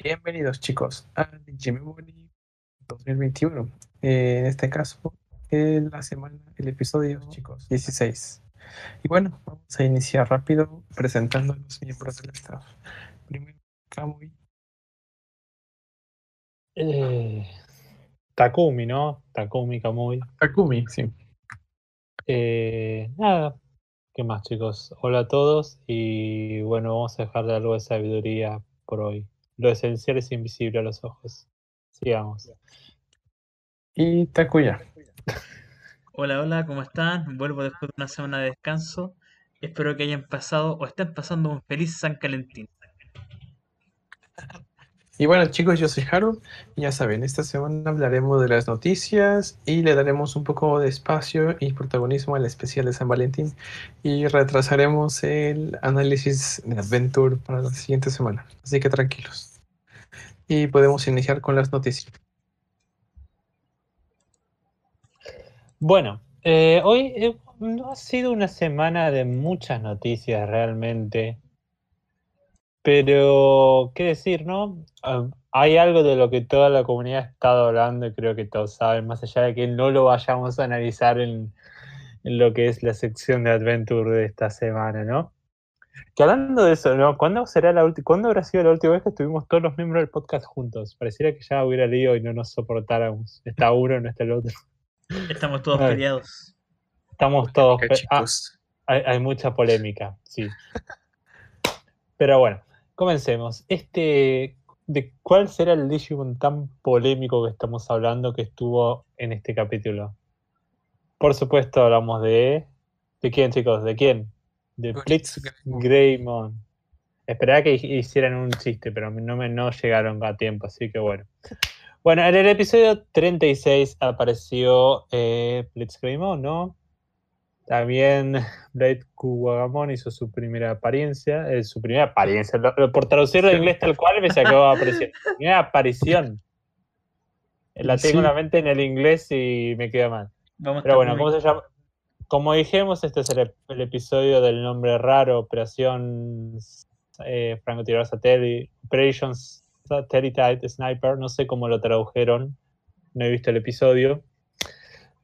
Bienvenidos chicos a Memory 2021. Eh, en este caso, en la semana, el episodio chicos 16. Y bueno, vamos a iniciar rápido presentando a los miembros del staff. Primero, Kamui. Eh, Takumi, ¿no? Takumi Kamui. Takumi, sí. Eh, nada, ¿qué más chicos? Hola a todos y bueno, vamos a dejarle algo de sabiduría por hoy. Lo esencial es invisible a los ojos. Sigamos. Y Takuya. Hola, hola, ¿cómo están? Vuelvo después de una semana de descanso. Espero que hayan pasado o estén pasando un feliz San Calentín. Y bueno chicos, yo soy Haru. y Ya saben, esta semana hablaremos de las noticias y le daremos un poco de espacio y protagonismo al especial de San Valentín. Y retrasaremos el análisis de Adventure para la siguiente semana. Así que tranquilos. Y podemos iniciar con las noticias. Bueno, eh, hoy eh, no ha sido una semana de muchas noticias realmente. Pero, ¿qué decir, no? Ah, hay algo de lo que toda la comunidad ha estado hablando y creo que todos saben, más allá de que no lo vayamos a analizar en, lo que es la sección de Adventure de esta semana, ¿no? Que hablando de eso, ¿no? ¿Cuándo, será la ¿Cuándo habrá sido la última vez que estuvimos todos los miembros del podcast juntos? Pareciera que ya hubiera lío y no nos soportáramos. Está uno, no está el otro. Estamos todos peleados. Estamos todos. Ah, hay, hay mucha polémica, sí. Pero bueno, Comencemos. Este, ¿De cuál será el Digimon tan polémico que estamos hablando que estuvo en este capítulo? Por supuesto hablamos de... ¿De quién, chicos? ¿De quién? De Blitz Greymon. Esperaba que hicieran un chiste, pero no me no llegaron a tiempo, así que bueno. Bueno, en el episodio 36 apareció eh, Blitz Greymon, ¿no? También Blade Kuwagamon hizo su primera apariencia, eh, su primera apariencia, por traducirlo en inglés tal cual me sacó aparición. Primera aparición. La tengo en la mente en el inglés y me queda mal. Pero bueno, ¿cómo se llama? Como dijimos, este es el, episodio del nombre raro, Operación eh, Francotirador Satellite, Operations Satellite Sniper, no sé cómo lo tradujeron, no he visto el episodio.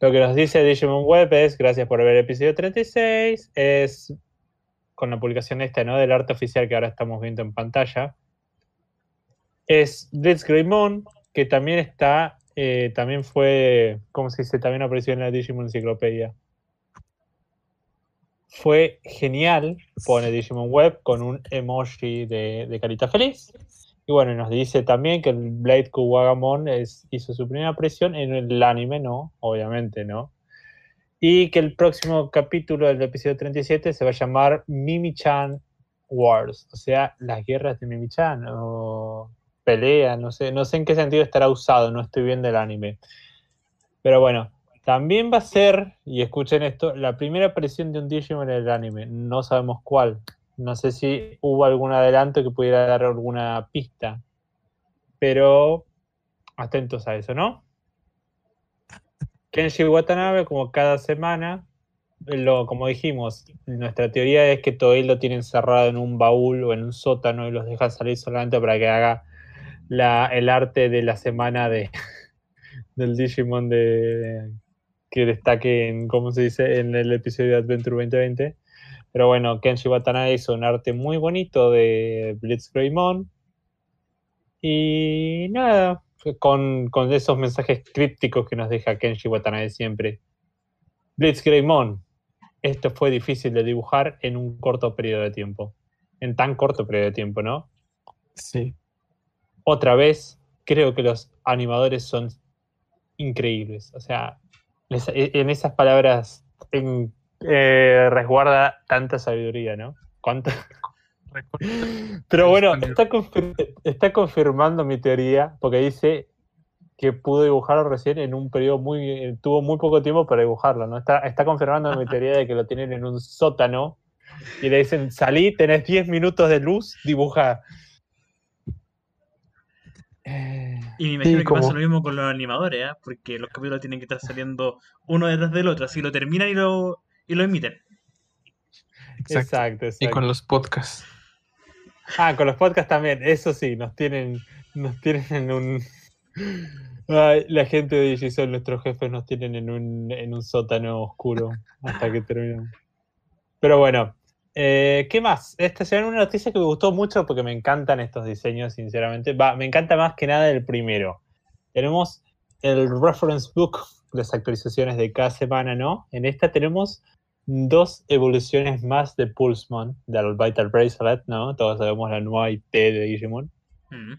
Lo que nos dice Digimon Web es, gracias por ver el episodio 36, es con la publicación esta, ¿no? Del arte oficial que ahora estamos viendo en pantalla. Es Blitz Greymon, que también está, eh, también fue, ¿cómo se dice? También apareció en la Digimon Enciclopedia. Fue genial, pone Digimon Web con un emoji de, de carita feliz. Y bueno, nos dice también que el Blade Kuwagamon es, hizo su primera aparición en el anime, ¿no? Obviamente, ¿no? Y que el próximo capítulo del episodio 37 se va a llamar Mimi-chan Wars, o sea, las guerras de Mimi-chan, o pelea, no sé, no sé en qué sentido estará usado, no estoy viendo el anime. Pero bueno, también va a ser, y escuchen esto, la primera aparición de un Digimon en el anime, no sabemos cuál, no sé si hubo algún adelanto que pudiera dar alguna pista, pero atentos a eso, ¿no? Kenshi Watanabe, como cada semana, lo, como dijimos, nuestra teoría es que él lo tiene encerrado en un baúl o en un sótano y los deja salir solamente para que haga el arte de la semana de, del Digimon de, que destaque en, ¿cómo se dice?, en el episodio de Adventure 2020. Pero bueno, Kenshi Watanabe hizo un arte muy bonito de Blitz Greymon. Y nada, con, esos mensajes crípticos que nos deja Kenshi Watanabe siempre. Blitz Greymon, esto fue difícil de dibujar en un corto periodo de tiempo. En tan corto periodo de tiempo, ¿no? Sí. Otra vez, creo que los animadores son increíbles. O sea, en esas palabras en eh, resguarda tanta sabiduría, ¿no? ¿Cuánto? Pero bueno, está, confirmando mi teoría, porque dice que pudo dibujarlo recién en un periodo muy. tuvo muy poco tiempo para dibujarlo, ¿no? Está, está confirmando mi teoría de que lo tienen en un sótano y le dicen: salí, tenés 10 minutos de luz, dibuja. Y me imagino que pasa lo mismo con los animadores, ¿eh? porque los capítulos tienen que estar saliendo uno detrás del otro, así lo terminan y lo, y lo emiten. Exacto, Y con los podcasts. Ah, con los podcasts también, eso sí, nos tienen Nos tienen en un. la gente de Digison, nuestros jefes, nos tienen en un, en un sótano oscuro hasta que terminemos. Pero bueno, eh, ¿qué más? Esta será una noticia que me gustó mucho porque me encantan estos diseños, sinceramente. Va, me encanta más que nada el primero. Tenemos el reference book, las actualizaciones de cada semana, ¿no? En esta tenemos dos evoluciones más de Pulsemon, del Vital Bracelet, ¿no? Todos sabemos la nueva IP de Digimon. Mm.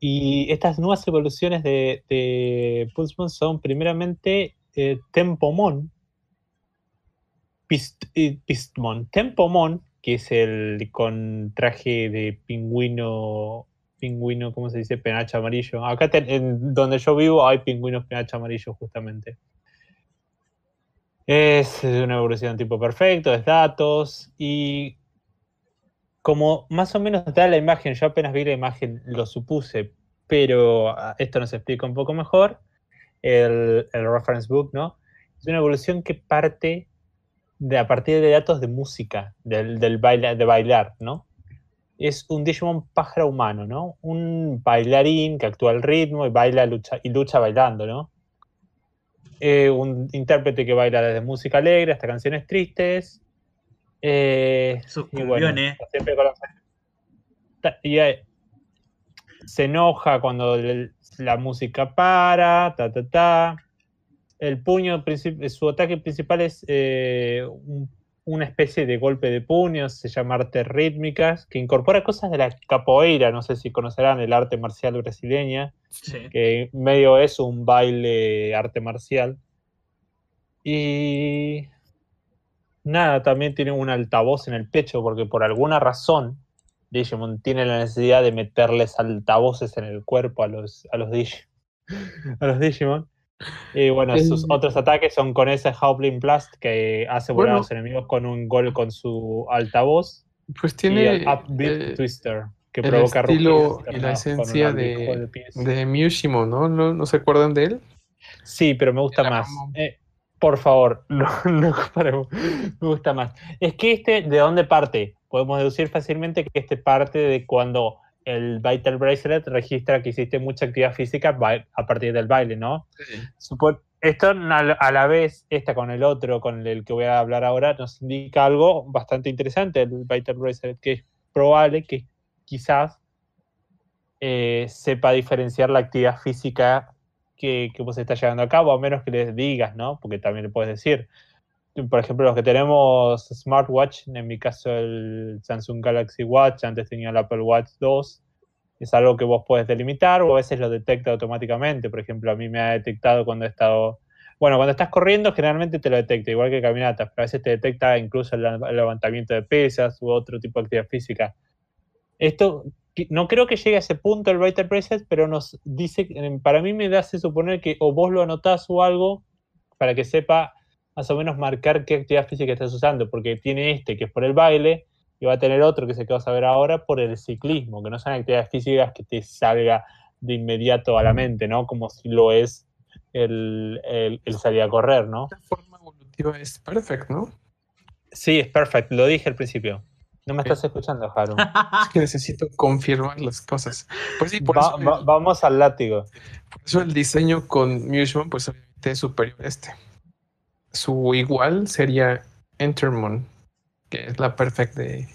Y estas nuevas evoluciones de, de Pulsemon son primeramente eh, Tempomon, Pist, eh, Pistmon, Tempomon, que es el con traje de pingüino, pingüino, ¿cómo se dice? Penacho amarillo. Acá en donde yo vivo hay pingüinos penacho amarillo justamente. Es una evolución tipo perfecto, es datos y como más o menos da la imagen, yo apenas vi la imagen lo supuse, pero ah, esto nos explica un poco mejor, el, reference book, ¿no? Es una evolución que parte de a partir de datos de música, del, del de bailar, ¿no? Es un Digimon pájaro humano, ¿no? Un bailarín que actúa al ritmo y baila lucha, y lucha bailando, ¿no? Eh, un intérprete que baila desde música alegre hasta canciones tristes. Eh, Sus cumbiones. y, se enoja cuando la música para, ta, ta, ta. El puño, su ataque principal es eh, una especie de golpe de puño, se llama arte rítmicas, que incorpora cosas de la capoeira, no sé si conocerán el arte marcial brasileña, que medio es un baile arte marcial. Y nada, también tiene un altavoz en el pecho, porque por alguna razón Digimon tiene la necesidad de meterles altavoces en el cuerpo a los, a los, a los Digimon. Y bueno, sus otros ataques son con ese Howling Blast que hace volar a los enemigos con un gol con su altavoz. Pues tiene y el Upbeat eh, Twister que el provoca estilo y la esencia de, de Mushimo, ¿no? ¿no? se acuerdan de él? Sí, pero me gusta más. Eh, por favor, no, no comparemos. Me gusta más. Es que este, ¿de dónde parte? Podemos deducir fácilmente que este parte de cuando el Vital Bracelet registra que hiciste mucha actividad física a partir del baile, ¿no? Esto a la vez, esta con el otro, con el que voy a hablar ahora, nos indica algo bastante interesante, el Vital Bracelet, que es probable que quizás eh, sepa diferenciar la actividad física que, que vos estás llevando a cabo, a menos que les digas, ¿no? Porque también le puedes decir. Por ejemplo, los que tenemos smartwatch, en mi caso el Samsung Galaxy Watch, antes tenía el Apple Watch 2, es algo que vos puedes delimitar o a veces lo detecta automáticamente. Por ejemplo, a mí me ha detectado cuando he estado... Bueno, cuando estás corriendo generalmente te lo detecta, igual que caminatas, pero a veces te detecta incluso el levantamiento de pesas u otro tipo de actividad física. Esto no creo que llegue a ese punto el Writer Preset, pero nos dice, para mí me hace suponer que o vos lo anotás o algo para que sepa más o menos marcar qué actividad física estás usando, porque tiene este que es por el baile y va a tener otro que es el que vas a ver ahora por el ciclismo, que no son actividades físicas que te salga de inmediato a la mente, ¿no? Como si lo es el, el, salir a correr, ¿no? La forma evolutiva es perfect, ¿no? Sí, es perfect, lo dije al principio. No me estás escuchando, Haru. es que necesito confirmar las cosas. Pues sí, por eso vamos al látigo. Por eso el diseño con Mushmon, pues obviamente es superior a este. Su igual sería Entermon, que es la perfecta de,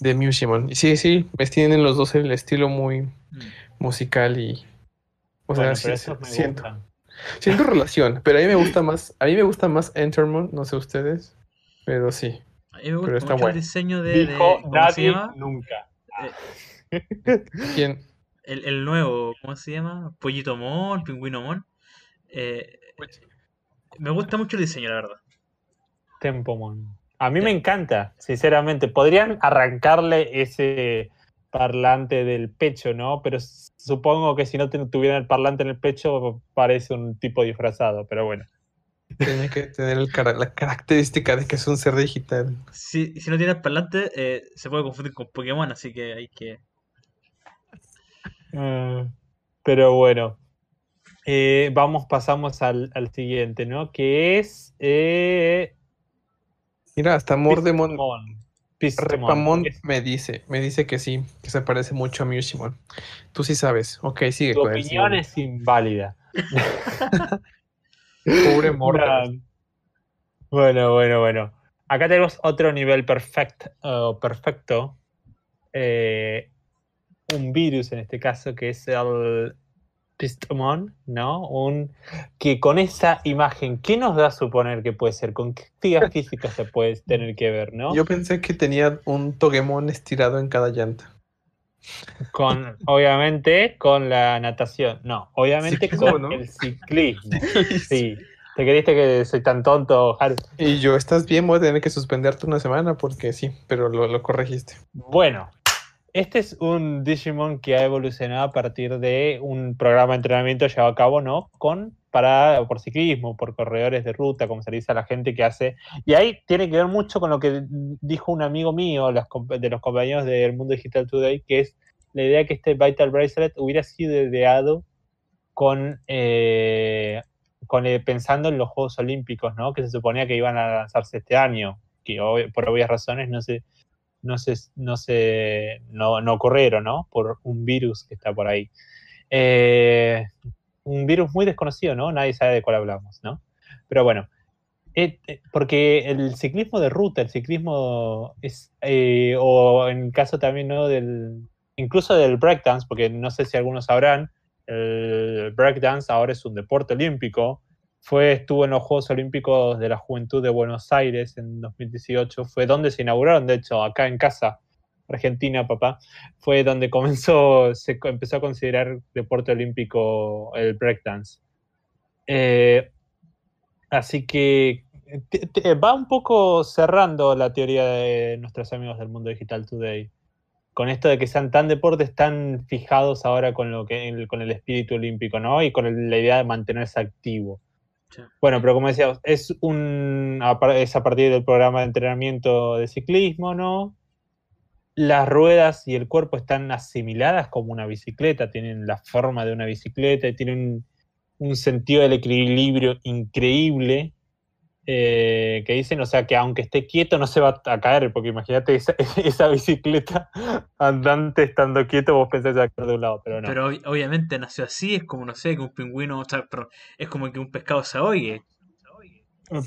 de. Y sí, sí, pues tienen los dos el estilo muy mm. musical y. O sea, siento. Siento relación, pero a mí me gusta más. A mí me gusta más Entermon, no sé ustedes, pero sí. A mí me gusta mucho el diseño de. Dijo nadie nunca. Eh, ¿Quién? El, el, nuevo, ¿cómo se llama? Pollito Mon, Pingüino Mon. Eh, me gusta mucho el diseño, la verdad. Tempomon. A mí me encanta, sinceramente. Podrían arrancarle ese parlante del pecho, ¿no? Pero supongo que si no tuvieran el parlante en el pecho parece un tipo disfrazado, pero bueno. Tiene que tener la característica de que es un ser digital. Si, si no tiene el parlante, eh, se puede confundir con Pokémon, así que hay que. Mm, pero bueno. Eh, vamos, pasamos al, siguiente, ¿no? Que es. Eh, Mira, hasta Mordemon. Repamon me dice, me dice que sí, que se parece mucho a Mirshimon. Tú sí sabes. Ok, sigue. Tu opinión es inválida. Pobre Morgan. Bueno, bueno, bueno. Acá tenemos otro nivel perfecto. perfecto. Eh, un virus en este caso que es el Pistomon, ¿no? Un, que con esa imagen, ¿qué nos da a suponer que puede ser? ¿Con qué actividad física se puede tener que ver, no? Yo pensé que tenía un Togemon estirado en cada llanta. Con, obviamente, con la natación. No, obviamente con el ciclismo. Sí. ¿Te creíste que soy tan tonto, Haru? Y yo, ¿estás bien? Voy a tener que suspenderte una semana porque sí, pero lo, lo corregiste. Bueno, este es un Digimon que ha evolucionado a partir de un programa de entrenamiento llevado a cabo, ¿no? Con para por ciclismo, por corredores de ruta, como se dice a la gente que hace. Y ahí tiene que ver mucho con lo que dijo un amigo mío de los compañeros del Mundo Digital Today, que es la idea de que este Vital Bracelet hubiera sido ideado con, eh, eh, pensando en los Juegos Olímpicos, ¿no? Que se suponía que iban a lanzarse este año, que por obvias razones no se no se, no se no, no ocurrieron, ¿no? Por un virus que está por ahí. Eh, un virus muy desconocido, ¿no? Nadie sabe de cuál hablamos, ¿no? Pero bueno, eh, eh, porque el ciclismo de ruta, el ciclismo es, o en el caso también, ¿no? Del, incluso del breakdance, porque no sé si algunos sabrán, el breakdance ahora es un deporte olímpico, fue, estuvo en los Juegos Olímpicos de la Juventud de Buenos Aires en 2018, fue donde se inauguraron, de hecho, acá en casa, Argentina, papá, fue donde comenzó, se empezó a considerar deporte olímpico el breakdance. Eh, así que va un poco cerrando la teoría de nuestros amigos del mundo digital today. Con esto de que sean tan deportes tan fijados ahora con, lo que, con el espíritu olímpico, ¿no? Y con la idea de mantenerse activo. Bueno, pero como decíamos, es, un, es a partir del programa de entrenamiento de ciclismo, ¿no? Las ruedas y el cuerpo están asimiladas como una bicicleta, tienen la forma de una bicicleta y tienen un sentido del equilibrio increíble eh, que dicen, o sea, que aunque esté quieto no se va a caer, porque imagínate esa, bicicleta andante estando quieto, vos pensás que va a caer de un lado, pero no. Pero obviamente nació así, es como, no sé, que un pingüino, o sea, es como que un pescado se oye.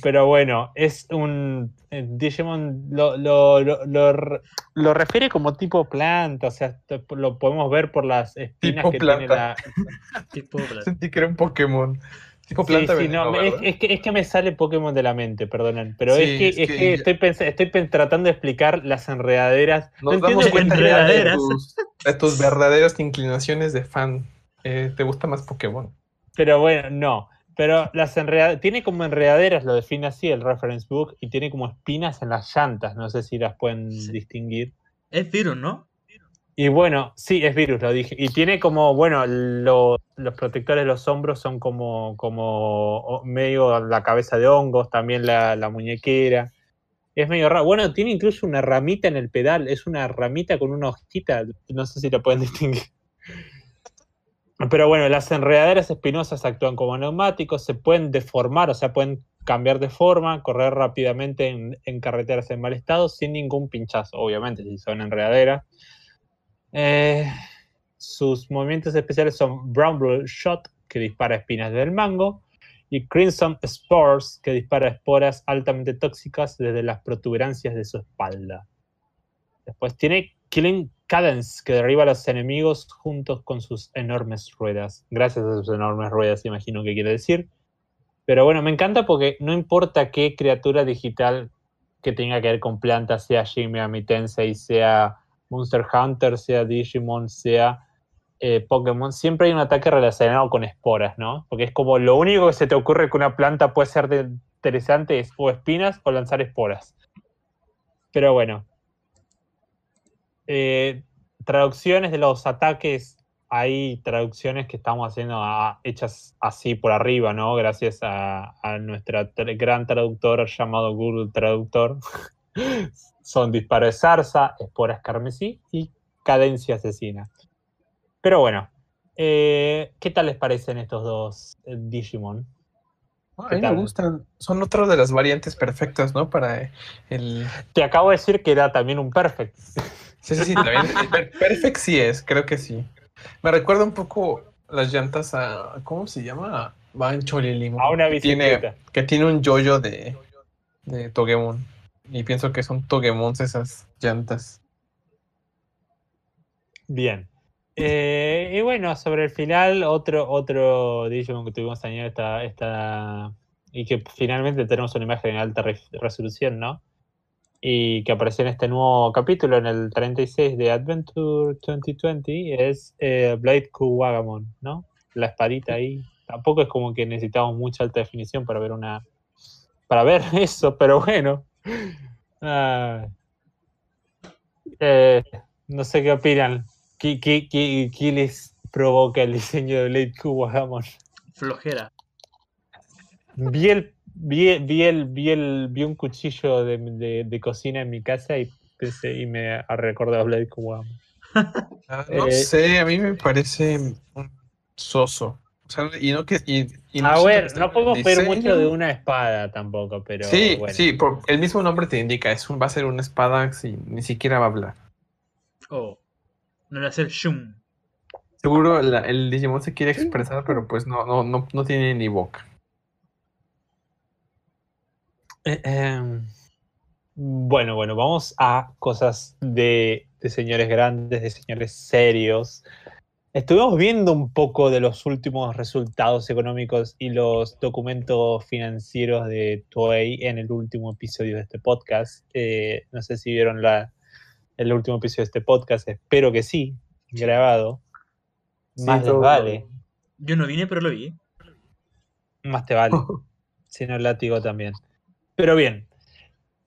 Pero bueno, es un. Eh, Digimon lo, lo, lo, refiere como tipo planta, o sea, lo podemos ver por las espinas que tiene la. tipo planta. Sentí que era un Pokémon es, que, me sale Pokémon de la mente, perdonen. Pero es que, estoy, estoy tratando de explicar las enredaderas. Nos no damos cuenta enredaderas. De, tus, verdaderas inclinaciones de fan. Eh, ¿Te gusta más Pokémon? Pero bueno, no. Pero las enredaderas, tiene como enredaderas, lo define así el reference book, y tiene como espinas en las llantas. No sé si las pueden distinguir. Es virus, ¿no? Y bueno, sí, es virus, lo dije. Y tiene como, bueno, los protectores de los hombros son como, como medio la cabeza de hongos, también la, muñequera. Es medio raro. Bueno, tiene incluso una ramita en el pedal. Es una ramita con una hojita. No sé si lo pueden distinguir. Pero bueno, las enredaderas espinosas actúan como neumáticos, se pueden deformar, o sea, pueden cambiar de forma, correr rápidamente en, en carreteras en mal estado sin ningún pinchazo, obviamente, si son enredaderas. Eh, sus movimientos especiales son Brown Blue Shot, que dispara espinas del mango, y Crimson Spores, que dispara esporas altamente tóxicas desde las protuberancias de su espalda. Después tiene Killing Cadence, que derriba a los enemigos juntos con sus enormes ruedas. Gracias a sus enormes ruedas, imagino que quiere decir. Pero bueno, me encanta porque no importa qué criatura digital que tenga que ver con plantas, sea Jimmy Amitense y sea Monster Hunter, sea Digimon, sea eh, Pokémon, siempre hay un ataque relacionado con esporas, ¿no? Porque es como lo único que se te ocurre que una planta puede ser interesante es o espinas o lanzar esporas. Pero bueno. Eh, traducciones de los ataques, hay traducciones que estamos haciendo hechas así por arriba, ¿no? Gracias a, a nuestra gran traductor llamado Google Traductor. son disparo de zarza, esporas carmesí y cadencia asesina. Pero bueno, eh, ¿qué tal les parecen estos dos eh, Digimon? a mí me gustan. Son otras de las variantes perfectas, ¿no? Para el. Te acabo de decir que era también un perfect. Sí, sí, sí, también. perfect sí es, creo que sí. Me recuerda un poco las llantas a. ¿Cómo se llama? Bancho Limo. A una bicicleta. Que tiene, un yoyo de, de Togemon. Y pienso que son Togemons esas llantas. Bien. Eh, y bueno, sobre el final, otro, otro Digimon que tuvimos añadir esta, esta. Y que finalmente tenemos una imagen en alta resolución, ¿no? Y que apareció en este nuevo capítulo, en el 36 de Adventure 2020, es eh, Blade Kuwagamon, ¿no? La espadita ahí. Tampoco es como que necesitamos mucha alta definición para ver una. para ver eso, pero bueno. Ah. Eh, no sé qué opinan. ¿Qué, qué, qué, les provoca el diseño de Blade Kuwagamon? Flojera. Vi el, vi, vi, el, vi, el, vi un cuchillo de, de, de, cocina en mi casa y pensé y me recordado a Blade Kuwagamon. Ah, no eh, sé, a mí me parece un soso. O sea, y no que, y, no a ver, no podemos ver mucho de una espada tampoco, pero. Sí, sí, por, el mismo nombre te indica, es un, va a ser una espada si ni siquiera va a hablar. Oh. No le hace el shum. Seguro el Digimon se quiere expresar, pero pues no, no, no, no tiene ni boca. Eh, em, bueno, bueno, vamos a cosas de, de, señores grandes, de señores serios. Estuvimos viendo un poco de los últimos resultados económicos y los documentos financieros de Toei en el último episodio de este podcast. Eh, no sé si vieron la, el último episodio de este podcast, espero que sí, grabado. Más les vale. Yo no vine, pero lo vi. Más te vale. si no, látigo también. Pero bien,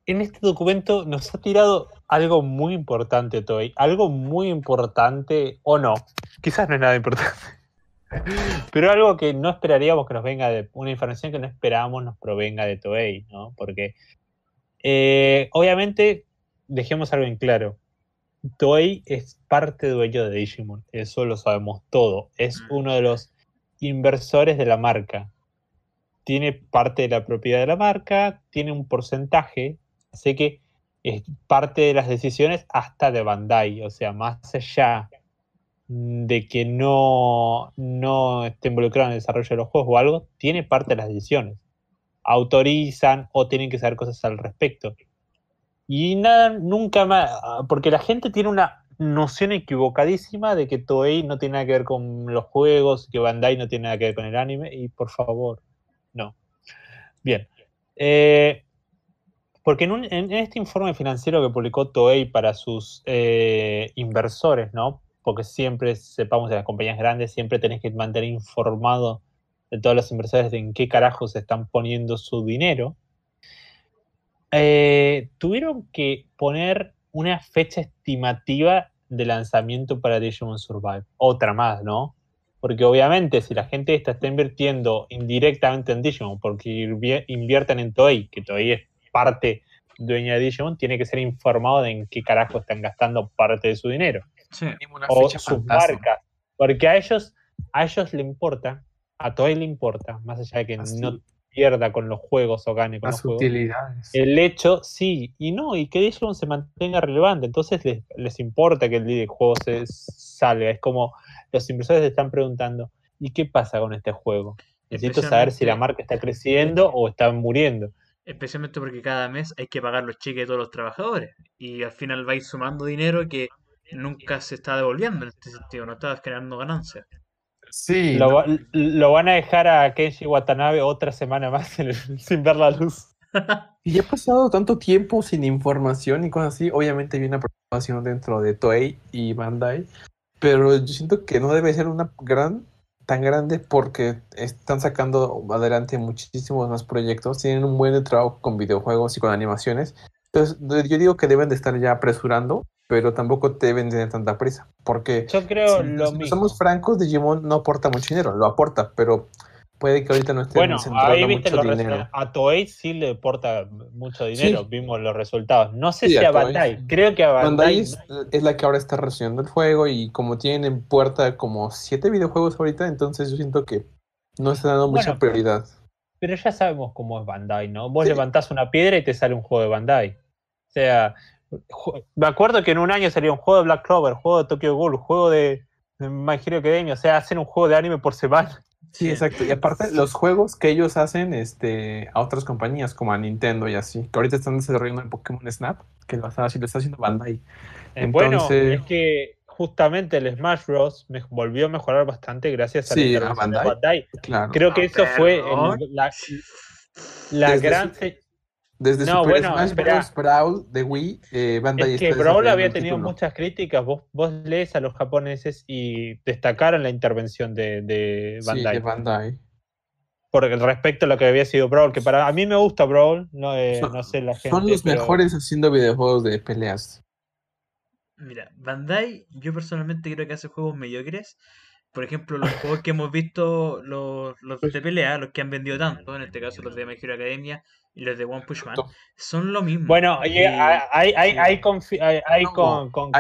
en este documento nos ha tirado algo muy importante, Toy. Algo muy importante, o no. Quizás no es nada importante. Pero algo que no esperaríamos que nos venga de. Una información que no esperábamos nos provenga de Toei, ¿no? Porque. Eh, obviamente, dejemos algo en claro. Toei es parte dueño de Digimon, eso lo sabemos todo. Es mm. uno de los inversores de la marca. Tiene parte de la propiedad de la marca, tiene un porcentaje, así que es parte de las decisiones hasta de Bandai, o sea, más allá de que no, no esté involucrado en el desarrollo de los juegos o algo, tiene parte de las decisiones. Autorizan o tienen que saber cosas al respecto. Y nada, nunca más, porque la gente tiene una noción equivocadísima de que Toei no tiene nada que ver con los juegos, que Bandai no tiene nada que ver con el anime, y por favor, no. Bien. Eh, porque en, este informe financiero que publicó Toei para sus eh, inversores, ¿no? Porque siempre, sepamos, de las compañías grandes, siempre tenés que mantener informado de todos los inversores de en qué carajos están poniendo su dinero. Eh, tuvieron que poner una fecha estimativa de lanzamiento para Digimon Survive. Otra más, ¿no? Porque obviamente si la gente está invirtiendo indirectamente en Digimon porque invierten en Toei, que Toei es parte dueña de Digimon, tiene que ser informado de en qué carajo están gastando parte de su dinero. Sí, o sus marcas. Porque a ellos, a ellos le importa, a Toei le importa, más allá de que no pierda con los juegos o gane con los juegos. El hecho, sí, y no, y que Digimon se mantenga relevante. Entonces les, importa que el juego se salga. Es como los inversores están preguntando, ¿y qué pasa con este juego? Necesito saber si la marca está creciendo o está muriendo. Especialmente porque cada mes hay que pagar los cheques de todos los trabajadores. Y al final vais sumando dinero que nunca se está devolviendo en este sentido, no estás generando ganancias. Sí. Lo, van a dejar a Kenji Watanabe otra semana más sin ver la luz. y ya ha pasado tanto tiempo sin información y cosas así. Obviamente hay una preocupación dentro de Toei y Bandai. Pero yo siento que no debe ser una gran tan grande porque están sacando adelante muchísimos más proyectos, tienen un buen trabajo con videojuegos y con animaciones. Entonces, yo digo que deben de estar ya apresurando pero tampoco deben tener tanta prisa. Porque yo creo lo mismo. somos francos, Digimon no aporta mucho dinero, lo aporta, pero puede que ahorita no esté bueno, ahí viste mucho dinero. A Toei sí le aporta mucho dinero, vimos los resultados. No sé si a, Bandai, creo que a Bandai. Bandai es, la que ahora está resumiendo el juego y como tienen en puerta como siete videojuegos ahorita, entonces yo siento que no está dando mucha prioridad. Pero ya sabemos cómo es Bandai, ¿no? Vos levantás una piedra y te sale un juego de Bandai. O sea, me acuerdo que en un año salió un juego de Black Clover, juego de Tokyo Ghoul, juego de My Hero Academia, o sea, hacen un juego de anime por semana. Sí, exacto. Y aparte, los juegos que ellos hacen este, a otras compañías, como a Nintendo y así, que ahorita están desarrollando el Pokémon Snap, que lo está, lo está haciendo Bandai. Bueno, es que justamente el Smash Bros. Me volvió a mejorar bastante gracias a, la Bandai. Creo que eso fue la, la gran... desde Super Smash Bros. Brawl de Wii, eh, Bandai es que Brawl había tenido muchas críticas. Vos, vos lees a los japoneses y destacaron la intervención de, Bandai. Sí, de Bandai. Por respecto a lo que había sido Brawl, que para a mí me gusta Brawl, no, eh, no sé la gente. Son los mejores haciendo videojuegos de peleas. Mira, Bandai, yo personalmente creo que hace juegos mediocres. Por ejemplo, los juegos que hemos visto, los, los de pelea, los que han vendido tanto, en este caso los de My Hero Academia y los de One Punch Man, son lo mismo. Bueno, hay, hay, hay, hay, con, con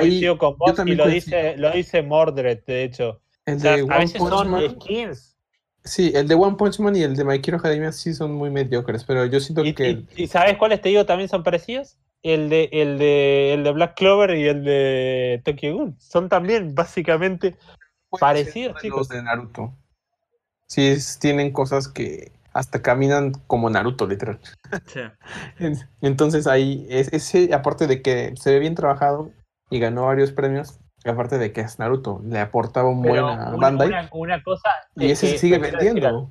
vos y lo dice, lo dice Mordred, de hecho. El de a veces son skins. Sí, el de One Punch Man y el de My Hero Academia sí son muy mediocres, pero yo siento que... ¿Y, sabes cuáles te digo también son parecidos? el de, el de, el de Black Clover y el de Tokyo Ghoul. Son también básicamente parecidos, chicos. Los de Naruto. Sí, tienen cosas que hasta caminan como Naruto, literal. Entonces ahí, es, ese, aparte de que se ve bien trabajado y ganó varios premios, aparte de que es Naruto, le aportaba un buen a Bandai. Una, cosa y ese se sigue vendiendo.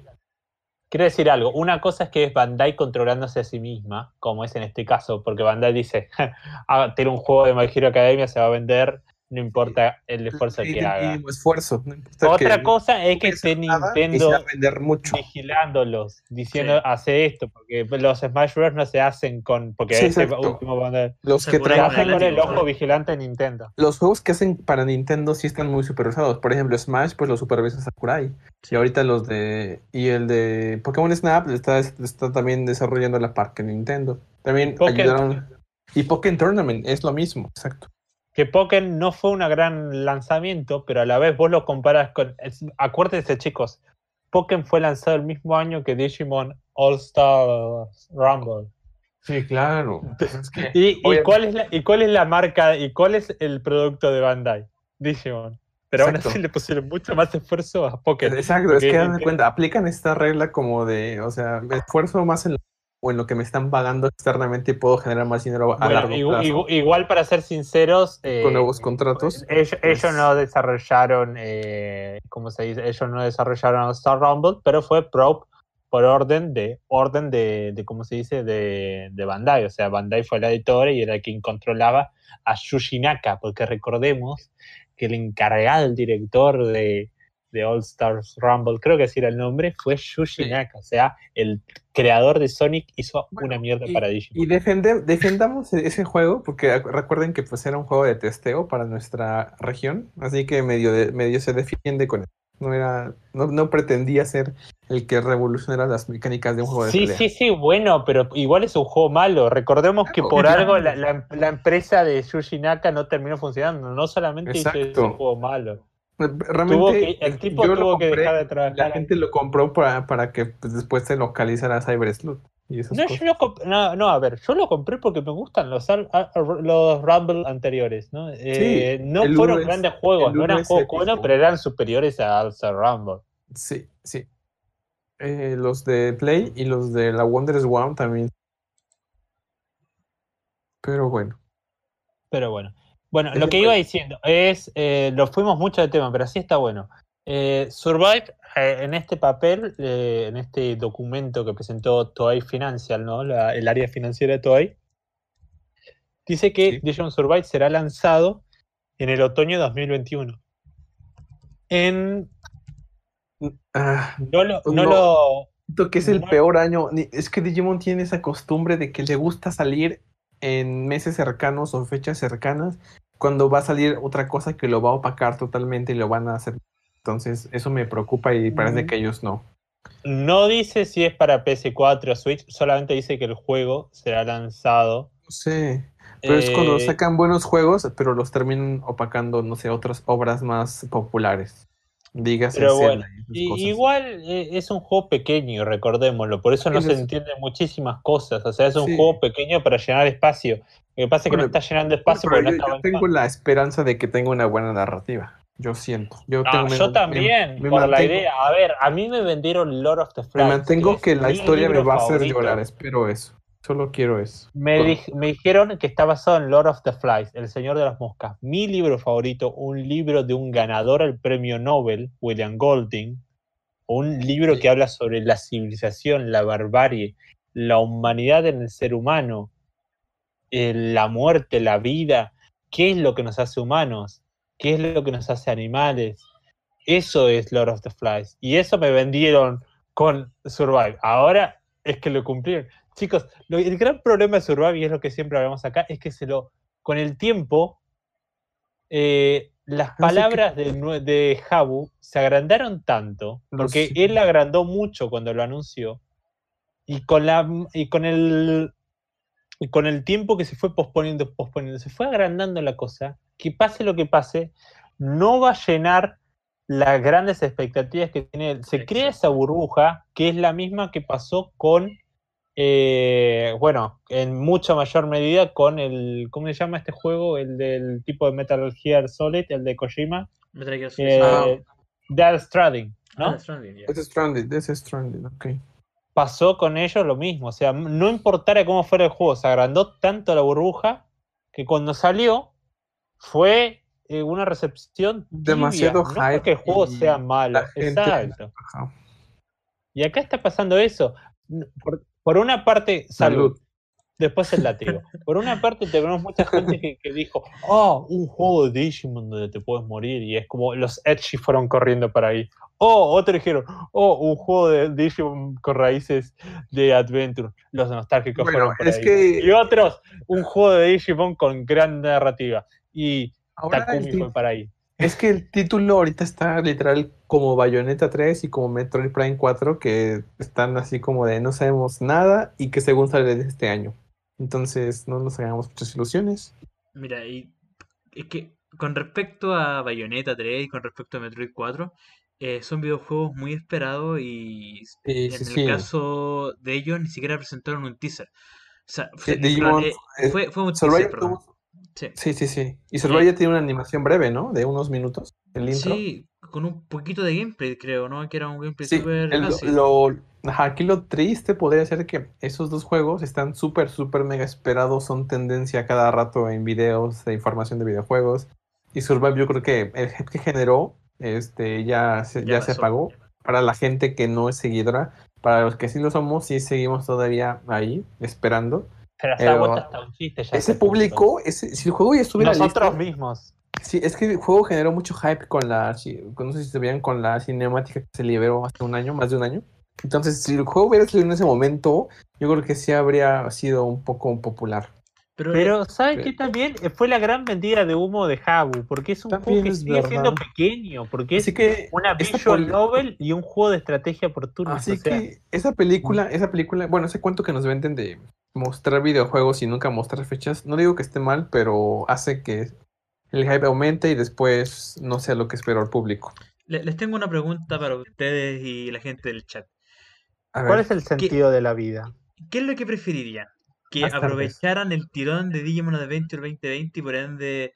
Quiero decir algo, una cosa es que es Bandai controlándose a sí misma, como es en este caso, porque Bandai dice, ah, tiene un juego de My Hero Academia, se va a vender, no importa el esfuerzo que haga. esfuerzo. Otra cosa es que esté Nintendo vigilándolos, diciendo hace esto, porque los Smash Bros. no se hacen con. Porque ese último Los que trabajan con el ojo vigilante de Nintendo. Los juegos que hacen para Nintendo sí están muy supervisados. Por ejemplo, Smash, pues lo supervisa Sakurai. Y ahorita los de. Y el de Pokémon Snap está, está también desarrollando la parque Nintendo. También ayudaron. Y Pokémon Tournament es lo mismo, exacto que Pokémon no fue un gran lanzamiento, pero a la vez vos lo comparas con. Acuérdense, chicos, Pokémon fue lanzado el mismo año que Digimon All Stars Rumble. Sí, claro. ¿Y, cuál es la, ¿Y cuál es la marca y cuál es el producto de Bandai? Digimon. Pero aún así le pusieron mucho más esfuerzo a Pokémon. Exacto, es que dan cuenta, aplican esta regla como de, o sea, esfuerzo más en la o en lo que me están pagando externamente y puedo generar más dinero a largo plazo. Igual, para ser sinceros, con eh, nuevos contratos. Ellos, ellos no desarrollaron, eh, ¿cómo se dice? Ellos no desarrollaron Star Rumble, pero fue Probe por orden de orden de, de ¿cómo se dice? De, de, Bandai. O sea, Bandai fue la editora y era quien controlaba a Yushinaka, porque recordemos que el encargado, el director de, de All Stars Rumble, creo que así era el nombre, fue Yuji Naka, o sea, el creador de Sonic hizo una mierda para Digimon. Y defendamos e-, ese juego, porque recuerden que pues era un juego de testeo para nuestra región, así que medio, medio se defiende con eso. No, era, no, pretendía ser el que revolucionara las mecánicas de un juego de Sí, sí, sí, bueno, pero igual es un juego malo. Recordemos que por algo la, empresa de Yuji Naka no terminó funcionando, no solamente hizo un juego malo. Realmente, el tipo tuvo que dejar de trabajar. La gente lo compró para, para que pues, después se localizara Cyber Sleuth. no, no, a ver, yo lo compré porque me gustan los, los Rumble anteriores, ¿no? Eh, no fueron grandes juegos, no eran juegos buenos, pero eran superiores a Alza Rumble. Sí, sí. Eh, los de Play y los de la Wonders One también. Pero bueno. Pero bueno. Bueno, lo que iba diciendo es, eh, lo fuimos mucho de tema, pero así está bueno. Eh, Survive, eh, en este papel, en este documento que presentó Toei Financial, ¿no? el área financiera de Toei, dice que Digimon Survive será lanzado en el otoño de 2021. En... Ah, no lo... No, que es el peor año. Es que Digimon tiene esa costumbre de que le gusta salir en meses cercanos o fechas cercanas, cuando va a salir otra cosa que lo va a opacar totalmente y lo van a hacer. Entonces, eso me preocupa y parece que ellos no. No dice si es para PS4 o Switch, solamente dice que el juego será lanzado. Sí, pero es cuando eh, sacan buenos juegos, pero los terminan opacando, no sé, otras obras más populares. Digas Pero bueno, igual eh, es un juego pequeño, recordémoslo, por eso no se entienden muchísimas cosas. O sea, es un juego pequeño para llenar espacio. Lo que pasa es que no está llenando espacio porque no yo, tengo la esperanza de que tenga una buena narrativa. Yo siento. Yo, yo también, por la idea. A ver, a mí me vendieron Lord of the Flies. Me mantengo que la historia me va a hacer llorar, espero eso. Solo quiero eso. Me, me, dijeron que está basado en Lord of the Flies, El Señor de las Moscas. Mi libro favorito, un libro de un ganador al premio Nobel, William Golding. Un libro que habla sobre la civilización, la barbarie, la humanidad en el ser humano, eh, la muerte, la vida. ¿Qué es lo que nos hace humanos? ¿Qué es lo que nos hace animales? Eso es Lord of the Flies. Y eso me vendieron con Survive. Ahora es que lo cumplieron. Chicos, el gran problema de Survive, y es lo que siempre hablamos acá, es que se lo, con el tiempo, eh, las palabras de, de Jabu se agrandaron tanto, porque él agrandó mucho cuando lo anunció, y con, la, y con el y con el tiempo que se fue posponiendo, posponiendo, se fue agrandando la cosa, que pase lo que pase, no va a llenar las grandes expectativas que tiene. Se crea esa burbuja que es la misma que pasó con eh, bueno, en mucha mayor medida con el, ¿cómo se llama este juego? El del tipo de Metal Gear Solid, el de Kojima. Metal Gear Solid. Eh, Death Stranding, ¿no? Death Stranding, Death Stranding, Death Stranding, ok. Pasó con ellos lo mismo, o sea, no importara cómo fuera el juego, se agrandó tanto la burbuja que cuando salió fue eh, una recepción demasiado tibia. no que el juego sea malo, exacto. Y acá está pasando eso. Por una parte, salud. Después el látigo. Por una parte tenemos mucha gente que, dijo, oh, un juego de Digimon donde te puedes morir y es como los Edgy fueron corriendo para ahí. Oh, otros dijeron, oh, un juego de Digimon con raíces de Adventure. Los nostálgicos fueron por ahí. Y otros, un juego de Digimon con gran narrativa. Y Takumi fue para ahí. Es que el título ahorita está literal como Bayonetta 3 y como Metroid Prime 4, que están así como de no sabemos nada y que según sale de este año. Entonces no nos hagamos muchas ilusiones. Mira, y es que con respecto a Bayonetta 3 y con respecto a Metroid 4, eh, son videojuegos muy esperados y en el caso de ellos ni siquiera presentaron un teaser. O sea, fue, eh, fue, un teaser, Sí. sí, sí, Y Survival ya tiene una animación breve, ¿no? De unos minutos. El intro. Sí, con un poquito de gameplay, creo, ¿no? Que era un gameplay súper lo, aquí lo triste podría ser que esos dos juegos están súper, súper mega esperados. Son tendencia cada rato en videos de información de videojuegos. Y Survival yo creo que el que generó este, ya, se, ya, se apagó. Para la gente que no es seguidora, para los que sí lo somos, sí seguimos todavía ahí, esperando. Pero un chiste ya. Ese público, ese, si el juego ya estuviera Nosotros mismos. Sí, es que el juego generó mucho hype con la, no sé si se veían con la cinemática que se liberó hace un año, más de un año. Entonces, si el juego hubiera salido en ese momento, yo creo que sí habría sido un poco popular. Pero, pero ¿saben qué también? Fue la gran mentira de humo de Jabu, porque es un juego que sigue siendo pequeño, porque es que una visual novel y un juego de estrategia por turnos. Así que esa película, esa película, bueno, ese cuento que nos venden de mostrar videojuegos y nunca mostrar fechas, no digo que esté mal, pero hace que el hype aumente y después no sea lo que esperó el público. Les tengo una pregunta para ustedes y la gente del chat. ¿Cuál es el sentido de la vida? ¿Qué es lo que preferirían? ¿Que aprovecharan el tirón de Digimon Adventure 2020 y por ende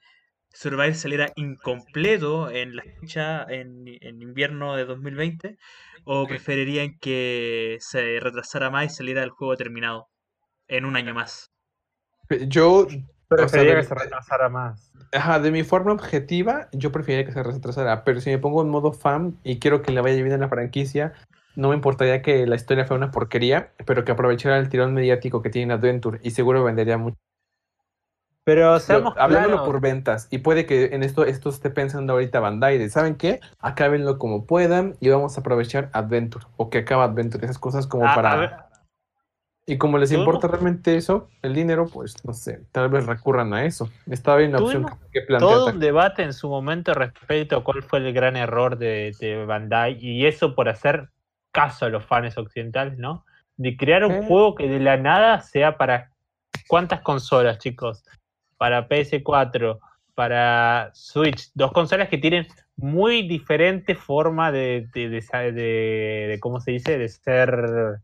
Survive saliera incompleto en la fecha en, en invierno de 2020? ¿O preferirían que se retrasara más y saliera el juego terminado? En un año más. Yo preferiría que se retrasara más. Ajá, de mi forma objetiva, yo preferiría que se retrasara, pero si me pongo en modo fan y quiero que le vaya bien en la franquicia, no me importaría que la historia fuera una porquería, pero que aprovechara el tirón mediático que tiene Adventure y seguro vendería mucho. Pero seamos Hablándolo por ventas, y puede que en esto, esto esté pensando ahorita Bandai, de, ¿saben qué? Acábenlo como puedan y vamos a aprovechar Adventure, o que acaba Adventure, esas cosas como para... Y como les importa realmente eso, el dinero, pues no sé, tal vez recurran a eso. Está bien la opción que plantea. Todo un debate en su momento respecto a cuál fue el gran error de, Bandai y eso por hacer caso a los fans occidentales, ¿no? De crear un eh. juego que de la nada sea para cuántas consolas, chicos? Para PS4, para Switch, dos consolas que tienen muy diferente forma de, de, ¿cómo se dice? De ser,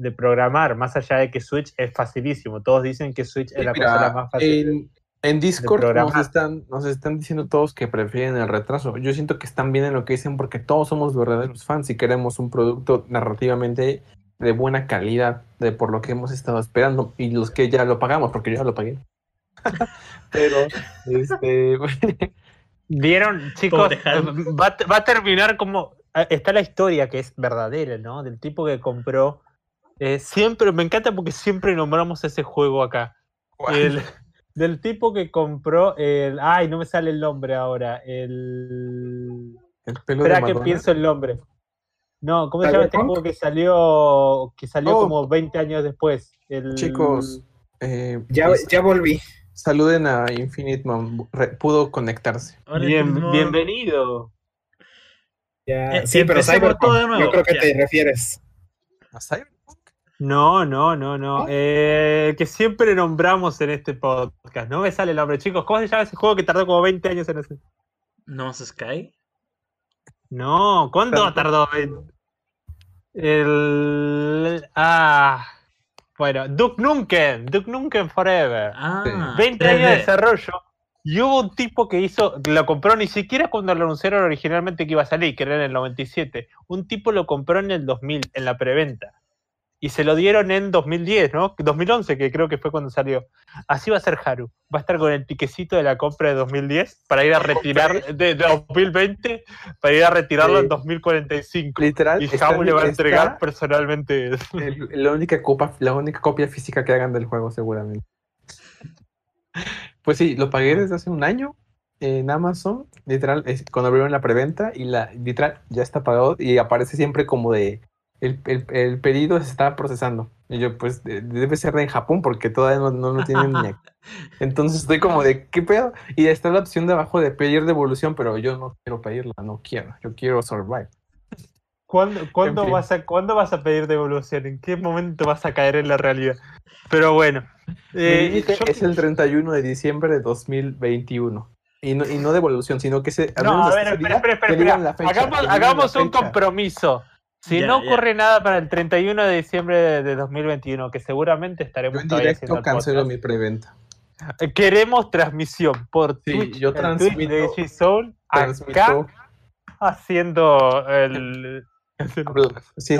de programar, más allá de que Switch es facilísimo. Todos dicen que Switch es la cosa más fácil. En, Discord nos están, nos están diciendo todos que prefieren el retraso. Yo siento que están bien en lo que dicen porque todos somos verdaderos fans y queremos un producto narrativamente de buena calidad, de por lo que hemos estado esperando y los que ya lo pagamos, porque yo ya lo pagué. Pero, este, Vieron, chicos, va, a terminar como. Ah, está la historia que es verdadera, ¿no? Del tipo que compró. Eh, siempre, me encanta porque siempre nombramos ese juego acá. El, del tipo que compró el. Ay, no me sale el nombre ahora. El. el pelo Espera que pienso el nombre. No, ¿cómo se llama este juego que salió que salió oh. como 20 años después? Chicos, eh, ya, ya volví. Saluden a Infinite Man, pudo conectarse. bienvenido. Eh, sí, pero Cyberpunk, yo creo que te refieres. ¿A Cyberpunk? No, no, no, no. Eh, que siempre nombramos en este podcast. No me sale el nombre, chicos. ¿Cómo se llama ese juego que tardó como 20 años en hacer? ¿No Sky? No, ¿cuánto tardó? El. Ah. Bueno, Duke Nukem, Duke Nukem Forever. Ah, 20 años de desarrollo. Y hubo un tipo que hizo, lo compró ni siquiera cuando lo anunciaron originalmente que iba a salir, que era en el 97. Un tipo lo compró en el 2000, en la preventa y se lo dieron en 2010, ¿no? 2011, que creo que fue cuando salió. Así va a ser Haru. Va a estar con el piquecito de la compra de 2010 para ir a retirar de, 2020 para ir a retirarlo en 2045. Literal. Y Haru le va a entregar personalmente. la, única copa, la única copia física que hagan del juego, seguramente. Pues sí, lo pagué desde hace un año en Amazon, literal, cuando abrieron la preventa y la literal ya está pagado y aparece siempre como de el, pedido se está procesando. Y yo, pues, debe ser en Japón porque todavía no, lo tienen ni Entonces estoy como de, ¿qué pedo? Y está la opción de abajo de pedir devolución, pero yo no quiero pedirla, no quiero. Yo quiero survive. ¿Cuándo, cuándo vas, a, ¿cuándo vas a pedir devolución? ¿En qué momento vas a caer en la realidad? Pero bueno. Eh, es el 31 de diciembre de 2021. Y no, y no devolución, sino que se. No, a ver, espera, espera, espera. Hagamos, hagamos un compromiso. Si no ocurre nada para el 31 de diciembre de, 2021, que seguramente estaremos yo en directo cancelo mi preventa. Eh, queremos transmisión por Twitch, yo transmito, de G-Soul acá haciendo el... sí,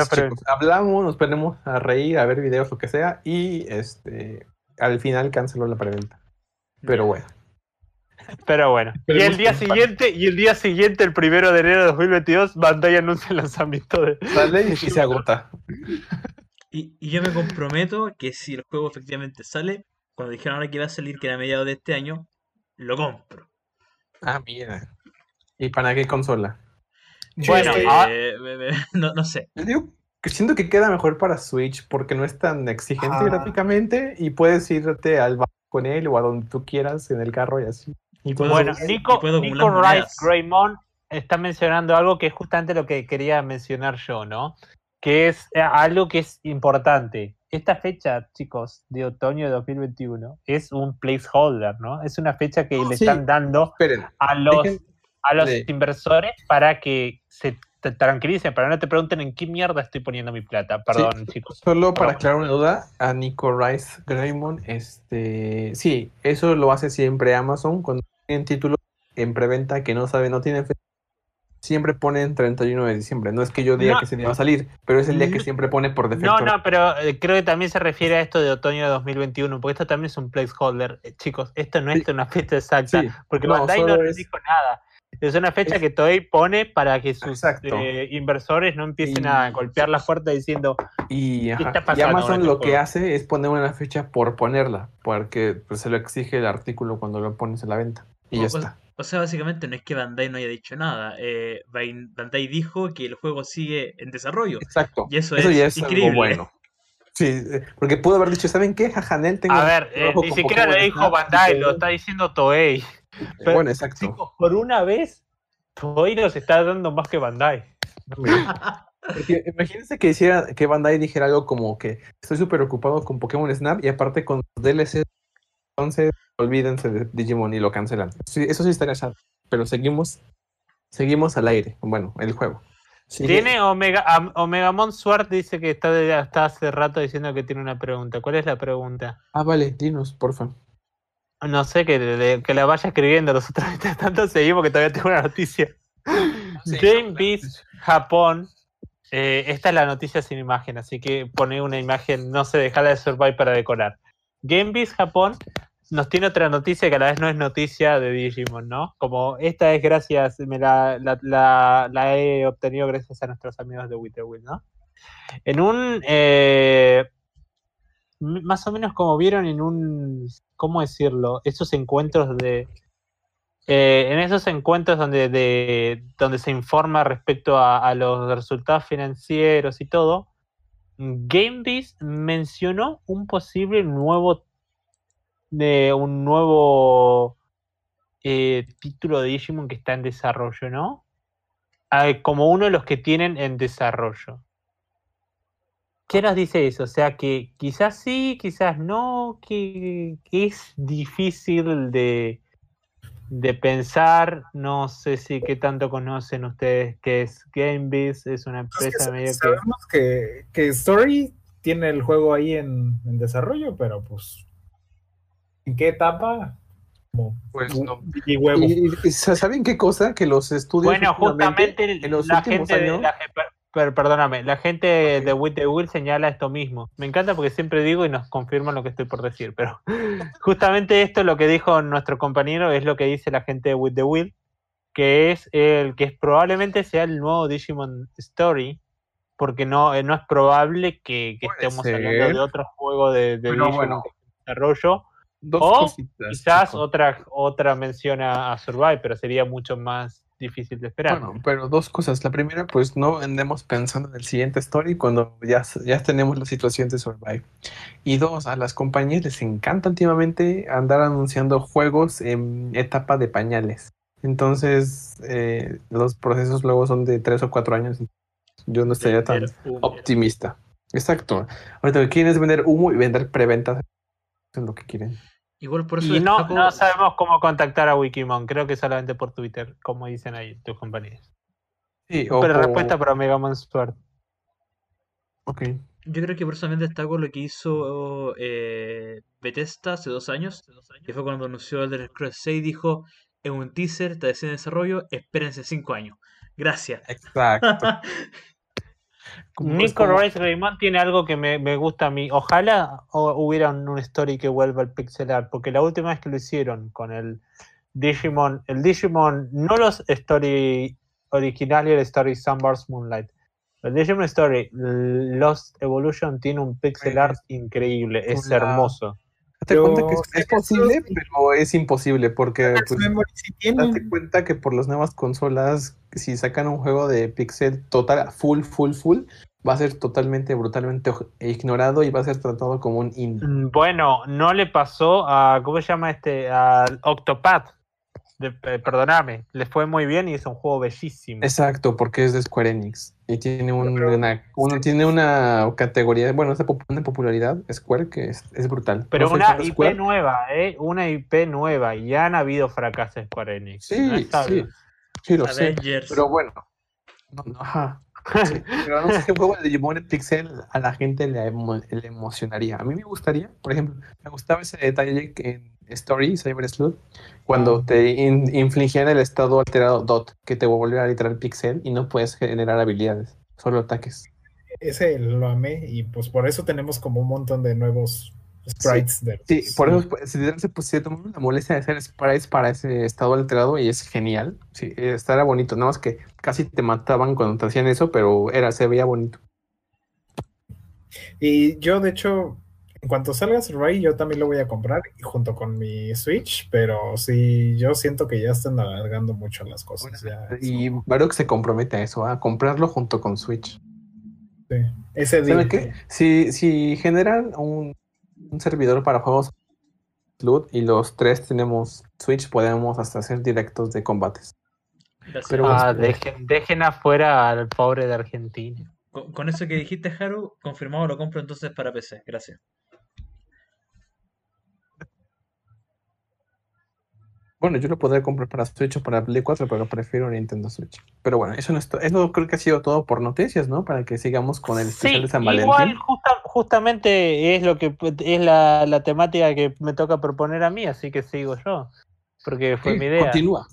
hablamos, nos ponemos a reír, a ver videos, lo que sea, y este al final canceló la preventa. Pero bueno. Pero bueno. y el día siguiente, y el día siguiente, el primero de enero de 2022, Bandai anuncia el lanzamiento de. Sale y se agota. Y, yo me comprometo que si el juego efectivamente sale, cuando dijeron ahora que iba a salir, que era a mediados de este año, lo compro. Ah, mira. ¿Y para qué consola? Bueno, ah. no, sé. que siento que queda mejor para Switch porque no es tan exigente ah. gráficamente y puedes irte al con él o a donde tú quieras en el carro y así bueno, Nico, Nico Rice Raymond está mencionando algo que es justamente lo que quería mencionar yo, ¿no? Que es eh, algo que es importante. Esta fecha, chicos, de otoño de 2021, es un placeholder, ¿no? Es una fecha que le están dando a los, a los inversores para que se te tranquilicen, para no te pregunten en qué mierda estoy poniendo mi plata. Perdón, chicos. Solo para aclarar una duda, a Nico Rice Raymond, este, sí, eso lo hace siempre Amazon cuando tienen títulos en preventa que no saben, no tienen fe. Siempre ponen 31 de diciembre. No es que yo diga que ese día va a salir, pero es el día que siempre pone por defecto. No, no, pero eh, creo que también se refiere a esto de otoño de 2021, porque esto también es un placeholder. Eh, chicos, esto no es una fecha exacta, porque no, Bandai no dijo nada. Es una fecha que Toei pone para que sus eh, inversores no empiecen a golpear la puerta diciendo y, Amazon lo que hace es poner una fecha por ponerla, porque pues, se lo exige el artículo cuando lo pones en la venta. Y ya está. O sea, básicamente no es que Bandai no haya dicho nada. Eh, Bandai dijo que el juego sigue en desarrollo. Exacto. Y eso, es, increíble. bueno. Sí, eh, porque pudo haber dicho, ¿saben qué? Jajanel tengo. A ver, ni siquiera le dijo Bandai, lo está diciendo Toei bueno, exacto. por una vez, Toei nos está dando más que Bandai. imagínense que, hiciera, que Bandai dijera algo como que estoy súper ocupado con Pokémon Snap y aparte con DLC, entonces olvídense de Digimon y lo cancelan. eso sí estaría sad, pero seguimos Seguimos al aire. Bueno, el juego. Tiene Omega, Omegamon Sword dice que está, está hace rato diciendo que tiene una pregunta. ¿Cuál es la pregunta? Ah, vale, dinos, porfa. No sé, que, que la vaya escribiendo los otros tanto seguimos que todavía tengo una noticia. Game Beast Japón. Eh, esta es la noticia sin imagen, así que pone una imagen, no sé, dejala de Survive para decorar. Game Beast Japón nos tiene otra noticia que a la vez no es noticia de Digimon, ¿no? Como esta es gracias, me la, la, he obtenido gracias a nuestros amigos de Witherwill, ¿no? En un, eh, más o menos como vieron en un, ¿cómo decirlo? Esos encuentros de, eh, en esos encuentros donde, de, donde se informa respecto a, los resultados financieros y todo, GameBeast mencionó un posible nuevo de un nuevo eh, título de Digimon que está en desarrollo, ¿no? Ah, como uno de los que tienen en desarrollo. ¿Qué nos dice eso? O sea, que quizás sí, quizás no, que, es difícil de, de, pensar. No sé si qué tanto conocen ustedes que es GameBiz, es una empresa medio sabemos que... que... Story tiene el juego ahí en, en desarrollo, pero pues ¿En qué etapa? pues no. Y, ¿Saben qué cosa? Que los estudios. Bueno, justamente la gente de, perdóname, la gente de With the Will señala esto mismo. Me encanta porque siempre digo y nos confirman lo que estoy por decir, pero justamente esto lo que dijo nuestro compañero es lo que dice la gente de With the Will, que es el que probablemente sea el nuevo Digimon Story, porque no, no es probable que, estemos hablando de otro juego de, Digimon desarrollo Dos o quizás otra, otra mención a, Survive, pero sería mucho más difícil de esperar. Bueno, pero dos cosas. La primera, pues no andemos pensando en el siguiente story cuando ya, ya tenemos la situación de Survive. Y dos, a las compañías les encanta últimamente andar anunciando juegos en etapa de pañales. Entonces, eh, los procesos luego son de tres o cuatro años. Yo no estaría tan optimista. Exacto. Ahorita lo que quieren es vender humo y vender preventas. Es lo que quieren. Igual por eso y no, no sabemos cómo contactar a Wikimon, creo que solamente por Twitter, como dicen ahí tus compañeros. Sí, Pero respuesta para Megamon Sword. Ok. Yo creo que personalmente destaco lo que hizo eh, Bethesda hace dos años, que fue cuando anunció el del Cross 6 dijo, en un teaser, está en desarrollo, espérense cinco años. Gracias. Exacto. Nico Rice Raymond tiene algo que me, gusta a mí. Ojalá hubiera un, story que vuelva al pixel art, porque la última vez que lo hicieron con el Digimon, el Digimon, no los story original y el story Sunburst Moonlight. El Digimon Story Lost Evolution tiene un pixel art increíble, es hermoso. Date cuenta que es, posible, pero es imposible porque pues, date cuenta que por las nuevas consolas, si sacan un juego de pixel total, full, full, full, va a ser totalmente, brutalmente ignorado y va a ser tratado como un indie. Mm, bueno, no le pasó a, ¿cómo se llama este? Al Octopath. Eh, perdóname, le fue muy bien y es un juego bellísimo. Exacto, porque es de Square Enix y tiene una, tiene una categoría, bueno, es una popularidad Square que es, brutal. Pero una IP nueva, ¿eh? Una IP nueva y ya han habido fracasos Square Enix. Sí, sí, sí, lo sé. Pero bueno, ajá. pero no sé un juego de Digimon Pixel a la gente le, le, emocionaría. A mí me gustaría, por ejemplo, me gustaba ese detalle en Story, Cyber Sleuth, cuando te infligían el estado alterado DOT, que te volviera a literal pixel y no puedes generar habilidades, solo ataques. Ese lo amé y pues por eso tenemos como un montón de nuevos sprites. Sí, de sí por eso pues, se, pues, la molestia de hacer sprites para ese estado alterado y es genial. Sí, estaba bonito, nada más que casi te mataban cuando te hacían eso, pero era, se veía bonito. Y yo, de hecho, en cuanto salga Survive, yo también lo voy a comprar junto con mi Switch, pero sí, yo siento que ya están alargando mucho las cosas. y Baruch se compromete a eso, a comprarlo junto con Switch. Sí, ese día. Qué? Si, si generan un, servidor para juegos y los tres tenemos Switch, podemos hasta hacer directos de combates. Pero ah, dejen, dejen afuera al pobre de Argentina. Con, con, eso que dijiste, Haru, confirmado lo compro entonces para PC. Gracias. Bueno, yo lo podría comprar para Switch o para Play 4, pero prefiero Nintendo Switch. Pero bueno, eso no es eso creo que ha sido todo por noticias, ¿no? Para que sigamos con el especial de San Valentín. Igual, justamente es lo que es la, temática que me toca proponer a mí, así que sigo yo. Porque fue mi idea. Continúa.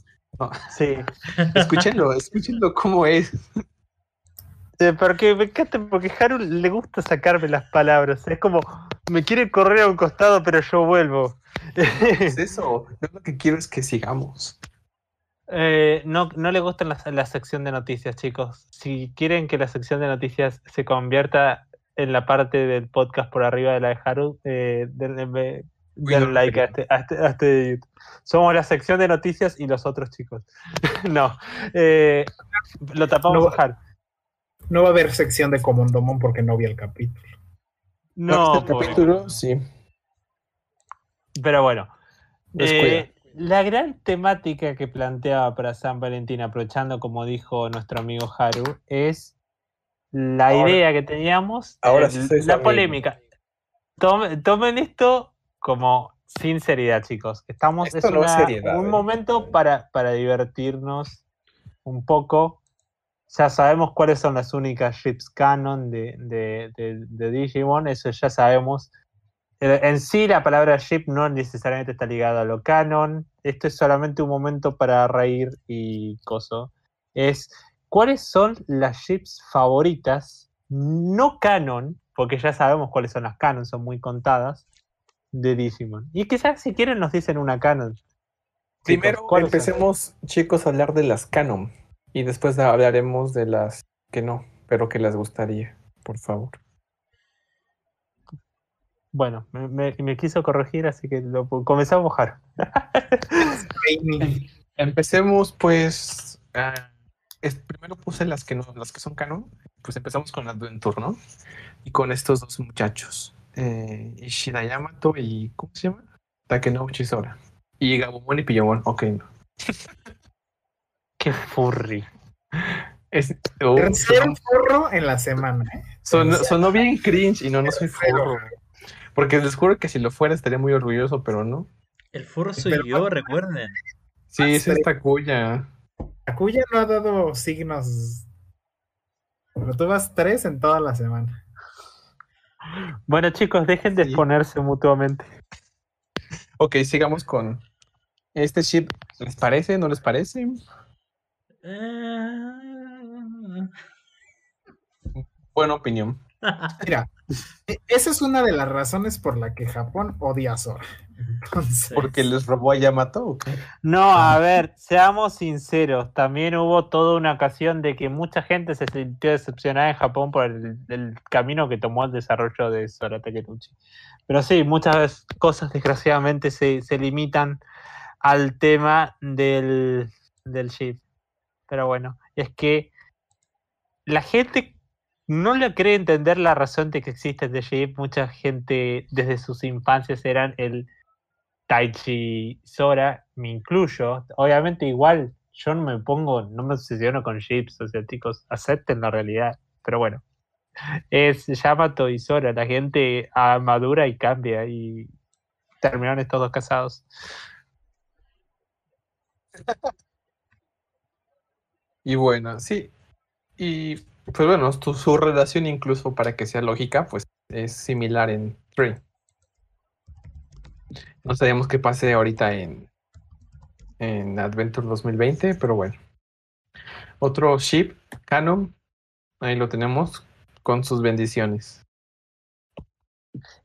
Sí. escúchenlo, escúchenlo cómo es. Porque me encanta, porque Haru le gusta sacarme las palabras. Es como, me quiere correr a un costado, pero yo vuelvo. Es eso. Yo lo que quiero es que sigamos. Eh, no, no le gusta la, sección de noticias, chicos. Si quieren que la sección de noticias se convierta en la parte del podcast por arriba de la de Haru, eh, denle, like a este, a, este, a este, Somos la sección de noticias y los otros chicos. no. Eh, lo tapamos a Haru. No va a haber sección de Comondomon porque no vi el capítulo. No, el capítulo, sí. Pero bueno. Eh, la gran temática que planteaba para San Valentín, aprovechando como dijo nuestro amigo Haru, es la idea que teníamos, ahora la polémica. Tomen, esto como sinceridad, chicos. Estamos en un eh. momento para, para divertirnos un poco ya sabemos cuáles son las únicas ships canon de, de, Digimon, eso ya sabemos. Eh, en sí, la palabra ship no necesariamente está ligada a lo canon. Esto es solamente un momento para reír y coso. Es cuáles son las ships favoritas, no canon, porque ya sabemos cuáles son las canon, son muy contadas, de Digimon. Y quizás si quieren nos dicen una canon. Primero empecemos, chicos, a hablar de las canon. Y después hablaremos de las que no, pero que les gustaría, por favor. Bueno, me, quiso corregir, así que lo comenzamos a mojar. Empecemos, pues. primero puse las que no, las que son canon. Pues empezamos con Adventure, ¿no? Y con estos dos muchachos. Eh, Ishida Yamato y. ¿Cómo se llama? Takenouchi Sora. Y Gabumon y Pillomon, ok, no. Qué furry. Es, un furro en la semana. ¿eh? sonó bien cringe y no, no soy furro. Porque les juro que si lo fuera estaría muy orgulloso, pero no. El furro soy yo, recuerden. Sí, es esta cuya. cuya no ha dado signos. Pero tú vas tres en toda la semana. Bueno, chicos, dejen de exponerse mutuamente. Ok, sigamos con este ship. ¿Les parece? ¿No les parece? Buena opinión. Mira, e, esa es una de las razones por la que Japón odia a Sora. ¿Porque les robó a Yamato No, a ver, seamos sinceros. También hubo toda una ocasión de que mucha gente se sintió decepcionada en Japón por el, camino que tomó el desarrollo de Sora Takeuchi. Pero sí, muchas cosas desgraciadamente se, limitan al tema del, del chip. Pero bueno, es que la gente no le cree entender la razón de que existe The Shape. Mucha gente desde sus infancias eran el Taichi Sora, me incluyo. Obviamente igual yo no me pongo, no me obsesiono con chips, o sea, chicos, acepten la realidad. Pero bueno, es Yamato y Sora, la gente madura y cambia y terminaron estos dos casados. Y bueno, sí. Y pues bueno, su relación incluso para que sea lógica, pues es similar en Tree. No sabemos qué pase ahorita en, en Adventure 2020, pero bueno. Otro ship, Canon, ahí lo tenemos con sus bendiciones.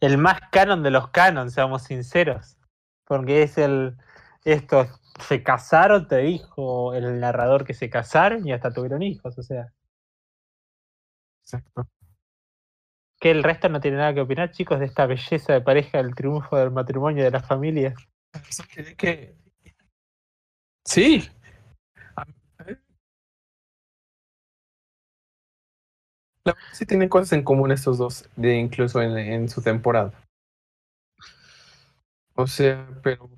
El más canon de los canon, seamos sinceros. Porque es el. Esto se casaron, te dijo el narrador que se casaron y hasta tuvieron hijos, o sea. Exacto. Que el resto no tiene nada que opinar, chicos, de esta belleza de pareja, del triunfo del matrimonio, de la familia. Que... Sí. sí tienen cosas en común estos dos, de incluso en, en su temporada. O sea, pero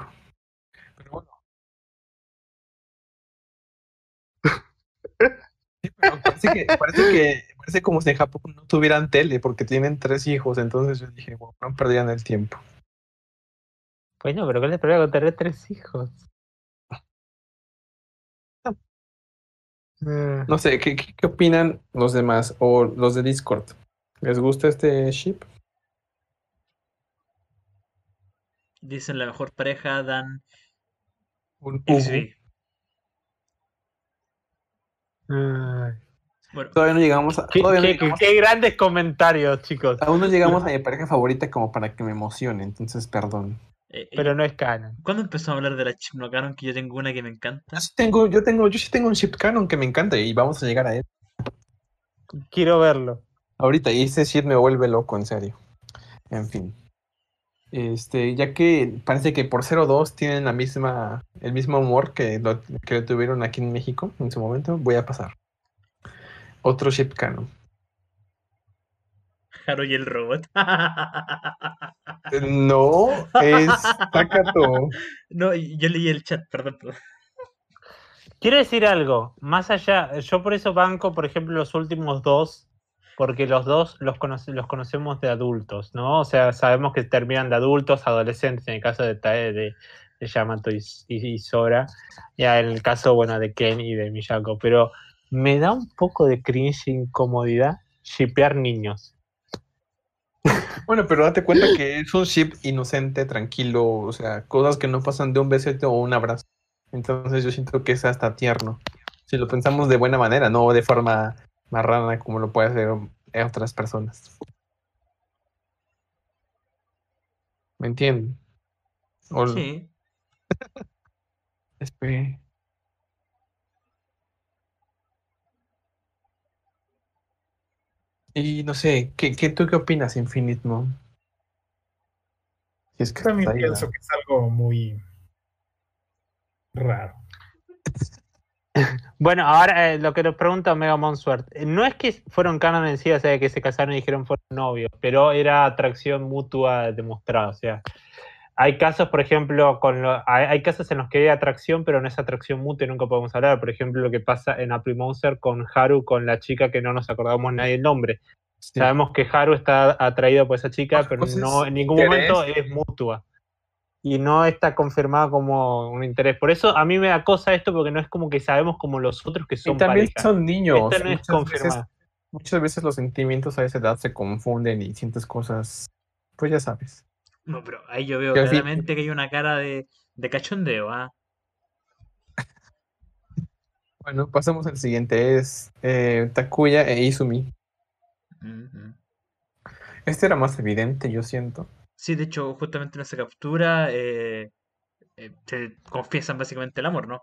Parece que, parece como si en Japón no tuvieran tele porque tienen tres hijos, entonces yo dije, bueno, no perdían el tiempo. Bueno, pero ¿cuál es el problema con tener tres hijos? Mm, no sé, ¿qué, ¿qué, opinan los demás o los de Discord? ¿Les gusta este ship? Dicen la mejor pareja, dan... Un Ubu bueno, todavía no llegamos a. Qué, grandes comentarios, chicos. Aún no llegamos a mi pareja favorita como para que me emocione, entonces perdón. Eh, eh, Pero no es canon. ¿Cuándo empezó a hablar de la chip no canon? Que yo tengo una que me encanta. Yo sí tengo, yo tengo, yo sí tengo un chip canon que me encanta y vamos a llegar a él. Quiero verlo. Ahorita, y ese ship me vuelve loco, en serio. En fin. Este, ya que parece que por 02 tienen la misma, el mismo humor que lo, que tuvieron aquí en México en su momento, voy a pasar. Otro ship canon. Haru y el robot. no, es Takato. No, yo leí el chat, perdón. Quiero decir algo, más allá, yo por eso banco, por ejemplo, los últimos dos porque los dos los, los conocemos de adultos, ¿no? O sea, sabemos que terminan de adultos, adolescentes, en el caso de Tae, de, Yamato y, Sora, ya en el caso, bueno, de Ken y de Miyako, pero me da un poco de cringe incomodidad shipear niños. Bueno, pero date cuenta que es un ship inocente, tranquilo, o sea, cosas que no pasan de un besito o un abrazo. Entonces yo siento que es hasta tierno. Si lo pensamos de buena manera, no de forma marrana como lo puede hacer en otras personas. ¿Me entienden? Sí. Espera. Y no sé, ¿qué, qué, ¿tú qué opinas, Infinite Moon? es que También pienso que es algo muy raro. Bueno, ahora eh, lo que nos pregunta Mega Monsuert, eh, no es que fueron canon en sí, o sea, que se casaron y dijeron fueron novios, pero era atracción mutua demostrada, o sea, hay casos, por ejemplo, con hay, casos en los que hay atracción, pero no es atracción mutua y nunca podemos hablar, por ejemplo, lo que pasa en April Monster con Haru, con la chica que no nos acordamos nadie el nombre. Sabemos que Haru está atraído por esa chica, pero no en ningún momento es mutua y no está confirmado como un interés. Por eso a mí me da cosa esto porque no es como que sabemos como los otros que son y también son niños. muchas, Veces, los sentimientos a esa edad se confunden y sientes cosas, pues ya sabes. No, pero ahí yo veo claramente que hay una cara de, de cachondeo, ¿ah? bueno, pasamos al siguiente, es eh, Takuya e Izumi. Este era más evidente, yo siento. Sí, de hecho, justamente en esa captura eh, eh, se confiesan básicamente el amor, ¿no?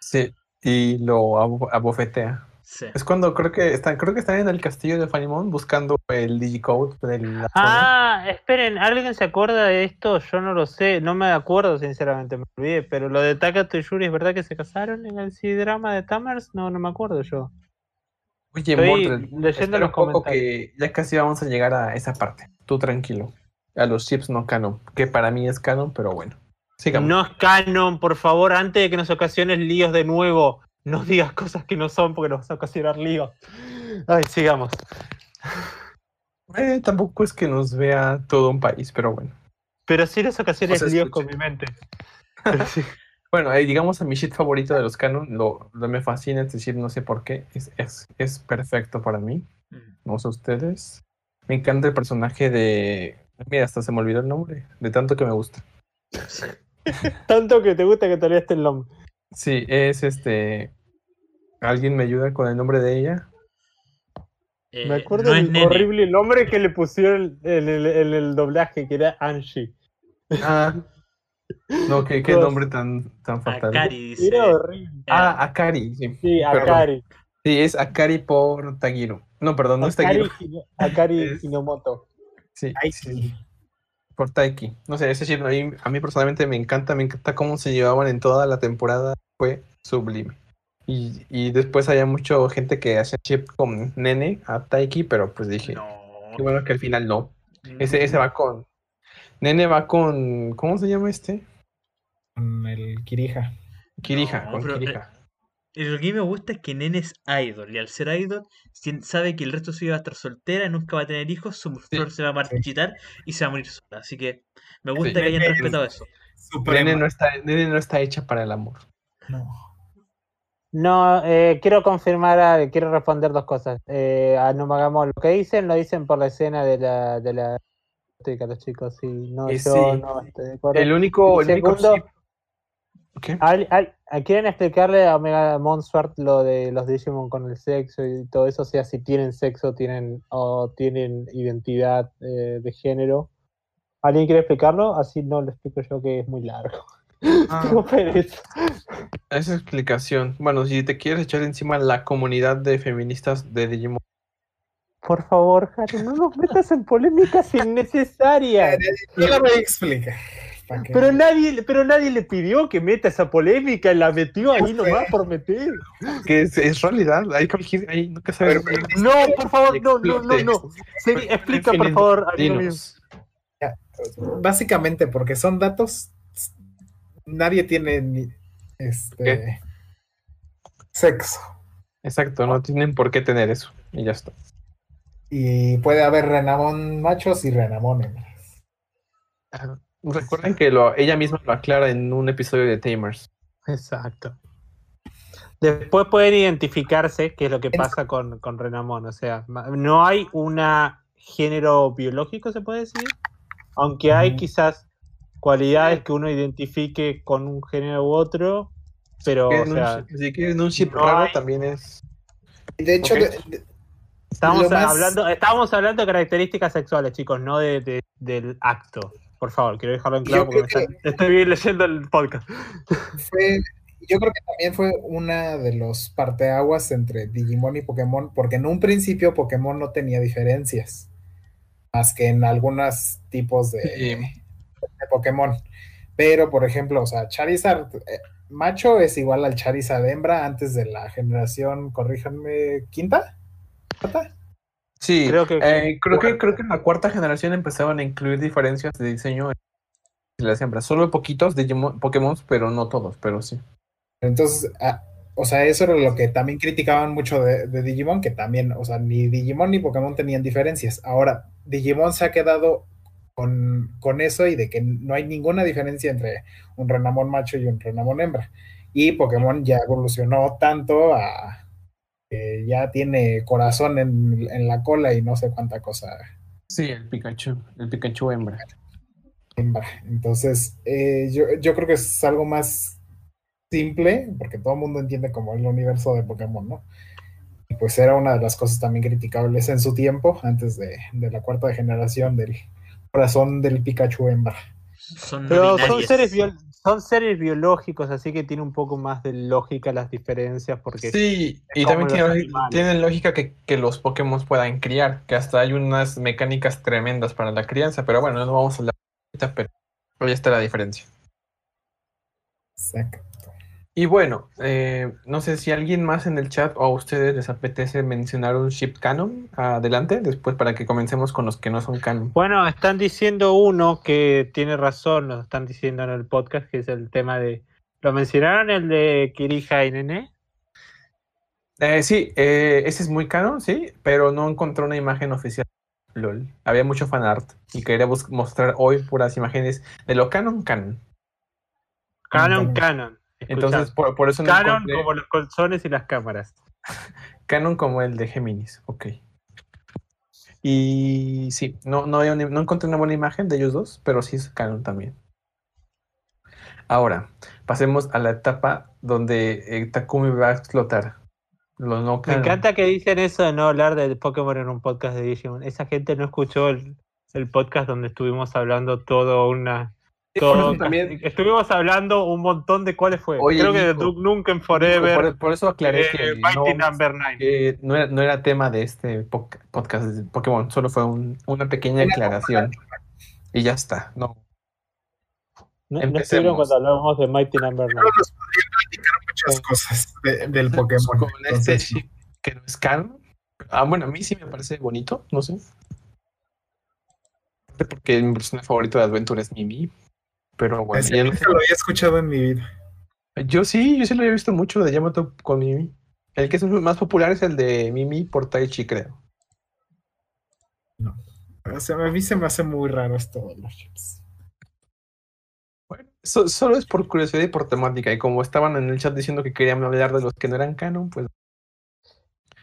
Sí, y lo abofetea. Sí. Es cuando creo que están, creo que están en el castillo de Fanimon buscando el digicode de la Ah, esperen, ¿alguien se acuerda de esto? Yo no lo sé, no me acuerdo sinceramente, me olvidé, pero lo de Takato y Yuri, ¿es verdad que se casaron en el C-drama de Tamers? No, no me acuerdo yo. Oye, Estoy leyendo los comentarios. que ya casi vamos a llegar a esa parte. Tú tranquilo a los chips no canon, que para mí es canon, pero bueno. Sigamos. No es canon, por favor, antes de que nos ocasiones líos de nuevo, no digas cosas que no son porque nos vas a ocasionar líos. Ay, sigamos. Eh, tampoco es que nos vea todo un país, pero bueno. Pero sí nos ocasiones líos con mi mente. Bueno, digamos a mi shit favorito de los canon, lo, me fascina, es decir, no sé por qué, es, es, es perfecto para mí. Mm. No sé ustedes. Me encanta el personaje de Mira, hasta se me olvidó el nombre, de tanto que me gusta. tanto que te gusta que te olvidaste el nombre. Sí, es este. ¿Alguien me ayuda con el nombre de ella? Eh, me acuerdo del horrible nombre que le pusieron en el, doblaje, que era Angie. Ah. No, qué, qué nombre tan, tan fatal. Akari, dice. Era horrible. Ah, Akari, sí. Sí, Akari. Sí, es Akari por Tagiro. No, perdón, no es Tagiro. Akari Hinomoto. Sí, sí. Por Taiki. No sé, ese chip a mí, a mí personalmente me encanta, me encanta cómo se llevaban en toda la temporada. Fue sublime. Y, y después había mucha gente que hacía chip con Nene a Taiki, pero pues dije, qué bueno que al final no. Ese, ese va con. Nene va con. ¿Cómo se llama este? Con el Kirija. Kirija, con Kirija. Lo que me gusta es que Nene es idol y al ser idol sabe que el resto de su vida va a estar soltera, nunca va a tener hijos, su flor se va a marchitar y se va a morir sola. Así que me gusta que hayan respetado eso. Nene no, está, Nene no está hecha para el amor. No. No, eh, quiero confirmar, quiero responder dos cosas. Eh, a no hagamos lo que dicen, lo dicen por la escena de la, de la los chicos, sí, no, Eh, yo sí. no estoy de acuerdo. El único, Y el único segundo, chip- ¿Qué? al- al- ¿Quieren explicarle a Omega Monswart lo de los Digimon con el sexo y todo eso? O sea, si tienen sexo tienen o tienen identidad eh, de género. ¿Alguien quiere explicarlo? Así no lo explico yo que es muy largo. Ah. Esa explicación. Bueno, si te quieres echar encima la comunidad de feministas de Digimon. Por favor, Haru, no nos metas en polémicas innecesarias. Yo la voy a explicar. Que- Pero nadie, pero nadie le pidió que meta esa polémica, la metió ahí nomás por meter. Que es, es realidad, hay que elegir, ahí nunca ver, No, por favor, no, no, no, no. Seri, explica, por favor. Básicamente porque son datos, nadie tiene ni, este ¿Qué? sexo. Exacto, no tienen por qué tener eso. Y ya está. Y puede haber renamón machos y renamón hembras. Ah, Recuerden que lo, ella misma lo aclara en un episodio de Tamers. Exacto. Después pueden identificarse, que es lo que pasa con, con Renamon. O sea, no hay una género biológico, se puede decir. Aunque hay quizás cualidades que uno identifique con un género u otro, pero, o un sea, si quieren un chip no raro hay- también es. Y de hecho, Ok. de- de- estamos más- hablando, estamos hablando de características sexuales, chicos, no de, de- del acto. Por favor, quiero dejarlo en claro porque me está- estoy leyendo el podcast. fue, yo creo que también fue una de los parteaguas entre Digimon y Pokémon, porque en un principio Pokémon no tenía diferencias, más que en algunos tipos de, Sí. de Pokémon. Pero, por ejemplo, o sea, Charizard eh, macho es igual al Charizard hembra antes de la generación, corríjanme, quinta. ¿Cuarta? Sí, Creo que- eh, creo, que, creo que en la cuarta generación empezaban a incluir diferencias de diseño en las hembras. Solo poquitos Digimon, Pokémon, pero no todos, pero sí. Entonces, ah, o sea, eso era lo que también criticaban mucho de, de Digimon, que también, o sea, ni Digimon ni Pokémon tenían diferencias. Ahora, Digimon se ha quedado con, con eso y de que no hay ninguna diferencia entre un Renamon macho y un Renamon hembra. Y Pokémon ya evolucionó tanto a que ya tiene corazón en, en la cola y no sé cuánta cosa Sí, el Pikachu, el Pikachu hembra. hembra. Entonces, eh, yo, yo creo que es algo más simple, porque todo el mundo entiende como el universo de Pokémon, ¿no? Y pues era una de las cosas también criticables en su tiempo, antes de, de la cuarta generación del corazón del Pikachu hembra. Son Pero son seres, son seres biológicos, así que tiene un poco más de lógica las diferencias, porque Sí, y también tiene, tienen lógica que, que los Pokémon puedan criar, que hasta hay unas mecánicas tremendas para la crianza, pero bueno, no vamos a hablar ahorita, pero ahí está la diferencia. Exacto. Y bueno, eh, no sé si alguien más en el chat o a ustedes les apetece mencionar un ship canon adelante, después para que comencemos con los que no son canon. Bueno, están diciendo uno que tiene razón, lo están diciendo en el podcast, que es el tema de... ¿Lo mencionaron el de Kirija y Nene? Eh, sí, eh, ese es muy canon, sí, pero no encontré una imagen oficial. LOL. Había mucho fanart y quería mostrar hoy puras imágenes de lo canon canon. Canon, Canon. Entonces, por, por eso no canon encontré como los colzones y las cámaras. canon como el de Géminis. Ok. Y sí, no, no, una- no encontré una buena imagen de ellos dos, pero sí es canon también. Ahora, pasemos a la etapa donde eh, Takumi va a explotar. Lo no Me encanta que dicen eso de no hablar de Pokémon en un podcast de Digimon. Esa gente no escuchó el, el podcast donde estuvimos hablando todo una... También- Estuvimos hablando un montón de cuáles fue. Oye, Creo que de Duke Nukem Forever, Por, por eso aclaré eh, que, no, vamos- Number 9. que no, era, no era tema de este podcast de Pokémon, solo fue un- una pequeña aclaración. Y ya está. No, No, no estuvieron cuando hablamos de Mighty Number 9. Nos podrían platicar muchas cosas de- del Pokémon. con este entonces, chip que no es canon. Ah, bueno, a mí sí me parece bonito, no sé. Porque mi personaje favorito de Adventure es Mimi. Pero bueno, ese ya no nunca sé. lo había escuchado en mi vida. Yo sí, yo sí lo había visto mucho de Yamato con Mimi. El que es más popular es el de Mimi por Taichi, creo. O sea, a mí se me hace muy raro esto de los chips. Bueno, solo es por curiosidad y por temática. Y como estaban en el chat diciendo que querían hablar de los que no eran canon, pues.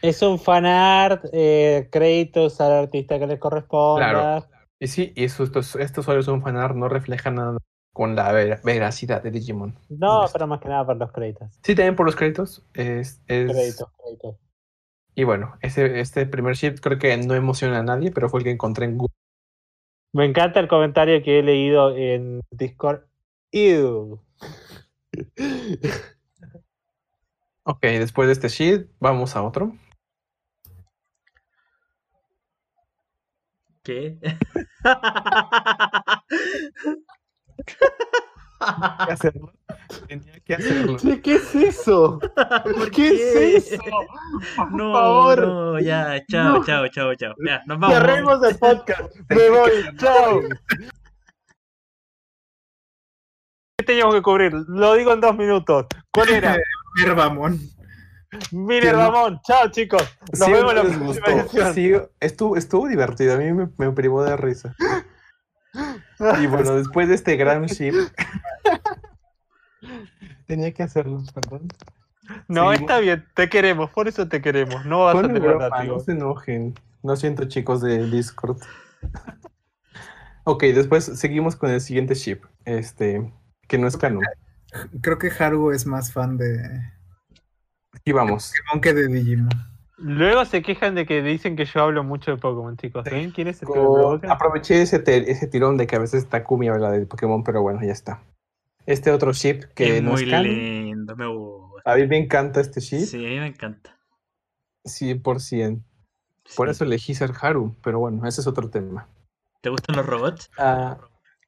Es un fanart, eh, créditos al artista que les corresponda. Claro. Y sí, y eso, esto, esto solo es un fanart, no refleja nada con la veracidad de Digimon. No, pero más que nada por los créditos. Sí, también por los créditos. Es, Créditos, créditos. Y bueno, ese, este primer ship creo que no emociona a nadie, pero fue el que encontré en Google. Me encanta el comentario que he leído en Discord. Ew. ok, después de este sheet, vamos a otro. ¿Qué? que hacerlo. Tenía que hacerlo. ¿Qué es eso? ¿Qué, es eso? Por no, favor. No, ya, chao, chao, chao, chao. Ya, nos vamos. Cerremos el podcast. Me voy, chao. ¿Qué teníamos que cubrir? Lo digo en dos minutos. ¿Cuál era? Mire, Ramón. Mire, Ramón. Chao, chicos. Nos vemos la próxima Sí, estuvo, estuvo divertido. A mí me, me privó de risa. Y bueno, después de este gran ship. Tenía que hacerlo, perdón. No, está bien, te queremos, por eso te queremos. No vas a tener No se enojen. No siento, chicos de Discord. ok, después seguimos con el siguiente ship. Este, que no es canon. Creo que Haru es más fan de. Y vamos. Que de Digimon. Luego se quejan de que dicen que yo hablo mucho de Pokémon, chicos. ¿Quién es el Aproveché ese, ese tirón de que a veces Takumi habla de Pokémon, pero bueno, ya está. Este otro ship que es muy lindo, me gusta. A mí me encanta este ship. Sí, a mí me encanta. 100%. Por eso elegí ser Haru, pero bueno, ese es otro tema. ¿Te gustan los robots? Ah,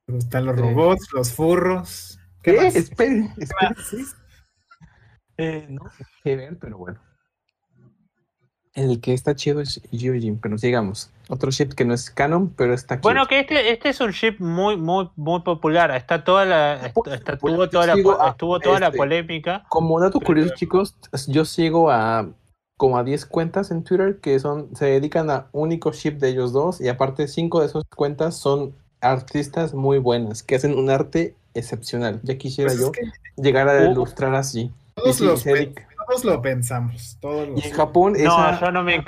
Me gustan los robots, los furros. ¿Qué? ¿Qué? Esperen, esperen. Eh, no sé qué ver, pero bueno. El que está chido es Gyojin, pero sigamos. Otro ship que no es canon, pero está chido. Bueno, que este, este es un ship muy, muy, muy popular. Está toda la, ah, pues, estuvo toda, la, estuvo toda la este, polémica. Como dato curioso, chicos, yo sigo a como a 10 cuentas en Twitter que son se dedican a único ship de ellos dos y aparte cinco de esas cuentas son artistas muy buenas que hacen un arte excepcional. Ya quisiera pues yo llegar a ilustrar así. Todos los, todos lo pensamos. Todos y en Japón, no, yo no me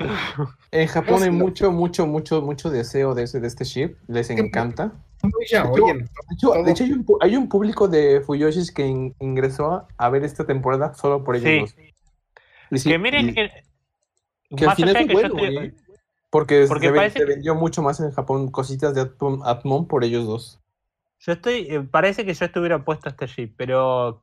En Japón hay mucho, mucho, mucho, mucho deseo de, ese, de este ship. Les encanta. de hecho, hay, un, público de Fuyoshis que ingresó a ver esta temporada solo por ellos. Sí. que miren que, que al final es bueno, ¿eh? porque, se, vendió mucho más en Japón cositas de Atmon por ellos dos. Yo estoy, eh, parece que yo estuviera puesto a este ship, pero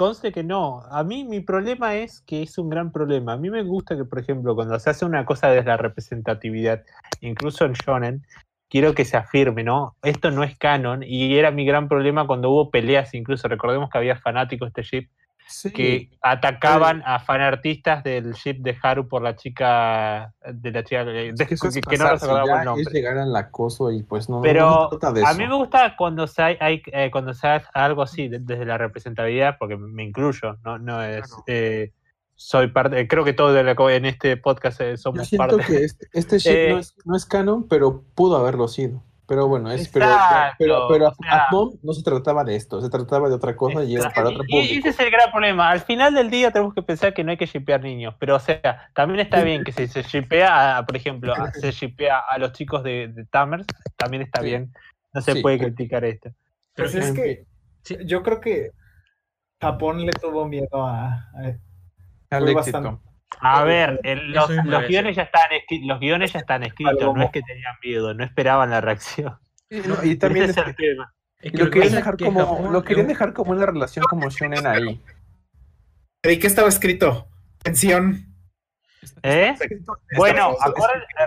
Conste que no. A mí mi problema es que es un gran problema. A mí me gusta que, por ejemplo, cuando se hace una cosa desde la representatividad, incluso en Shonen, quiero que se afirme, ¿no? Esto no es canon y era mi gran problema cuando hubo peleas, incluso recordemos que había fanáticos de este que atacaban a fanartistas del ship de Haru por la chica de la chica que, no recordaba el nombre. Es llegar al acoso y pues no. Pero a mí me gusta cuando se hay, eh, cuando se hace algo así desde la representatividad, porque me incluyo, no, no es. Eh, soy parte, creo que todos en este podcast eh, somos Yo siento que este, este ship no, es, no es canon, pero pudo haberlo sido. Pero bueno, es, pero, pero, pero no se trataba de esto, se trataba de otra cosa y era para otro público. Y ese es el gran problema. Al final del día tenemos que pensar que no hay que shipear niños, pero o sea, también está bien que si se shipea, por ejemplo, se shipea a los chicos de, Tamers, también está bien. No se puede criticar esto. Pero pues es que yo creo que Japón le tuvo miedo a, al éxito. A ver, los, guiones ya están los guiones ya están escritos, no es que tenían miedo, no esperaban la reacción. y también es el tema. lo, querían dejar como, lo querían dejar como una relación como shonen ahí. ¿Y qué estaba escrito? Pensión. ¿Eh? Bueno,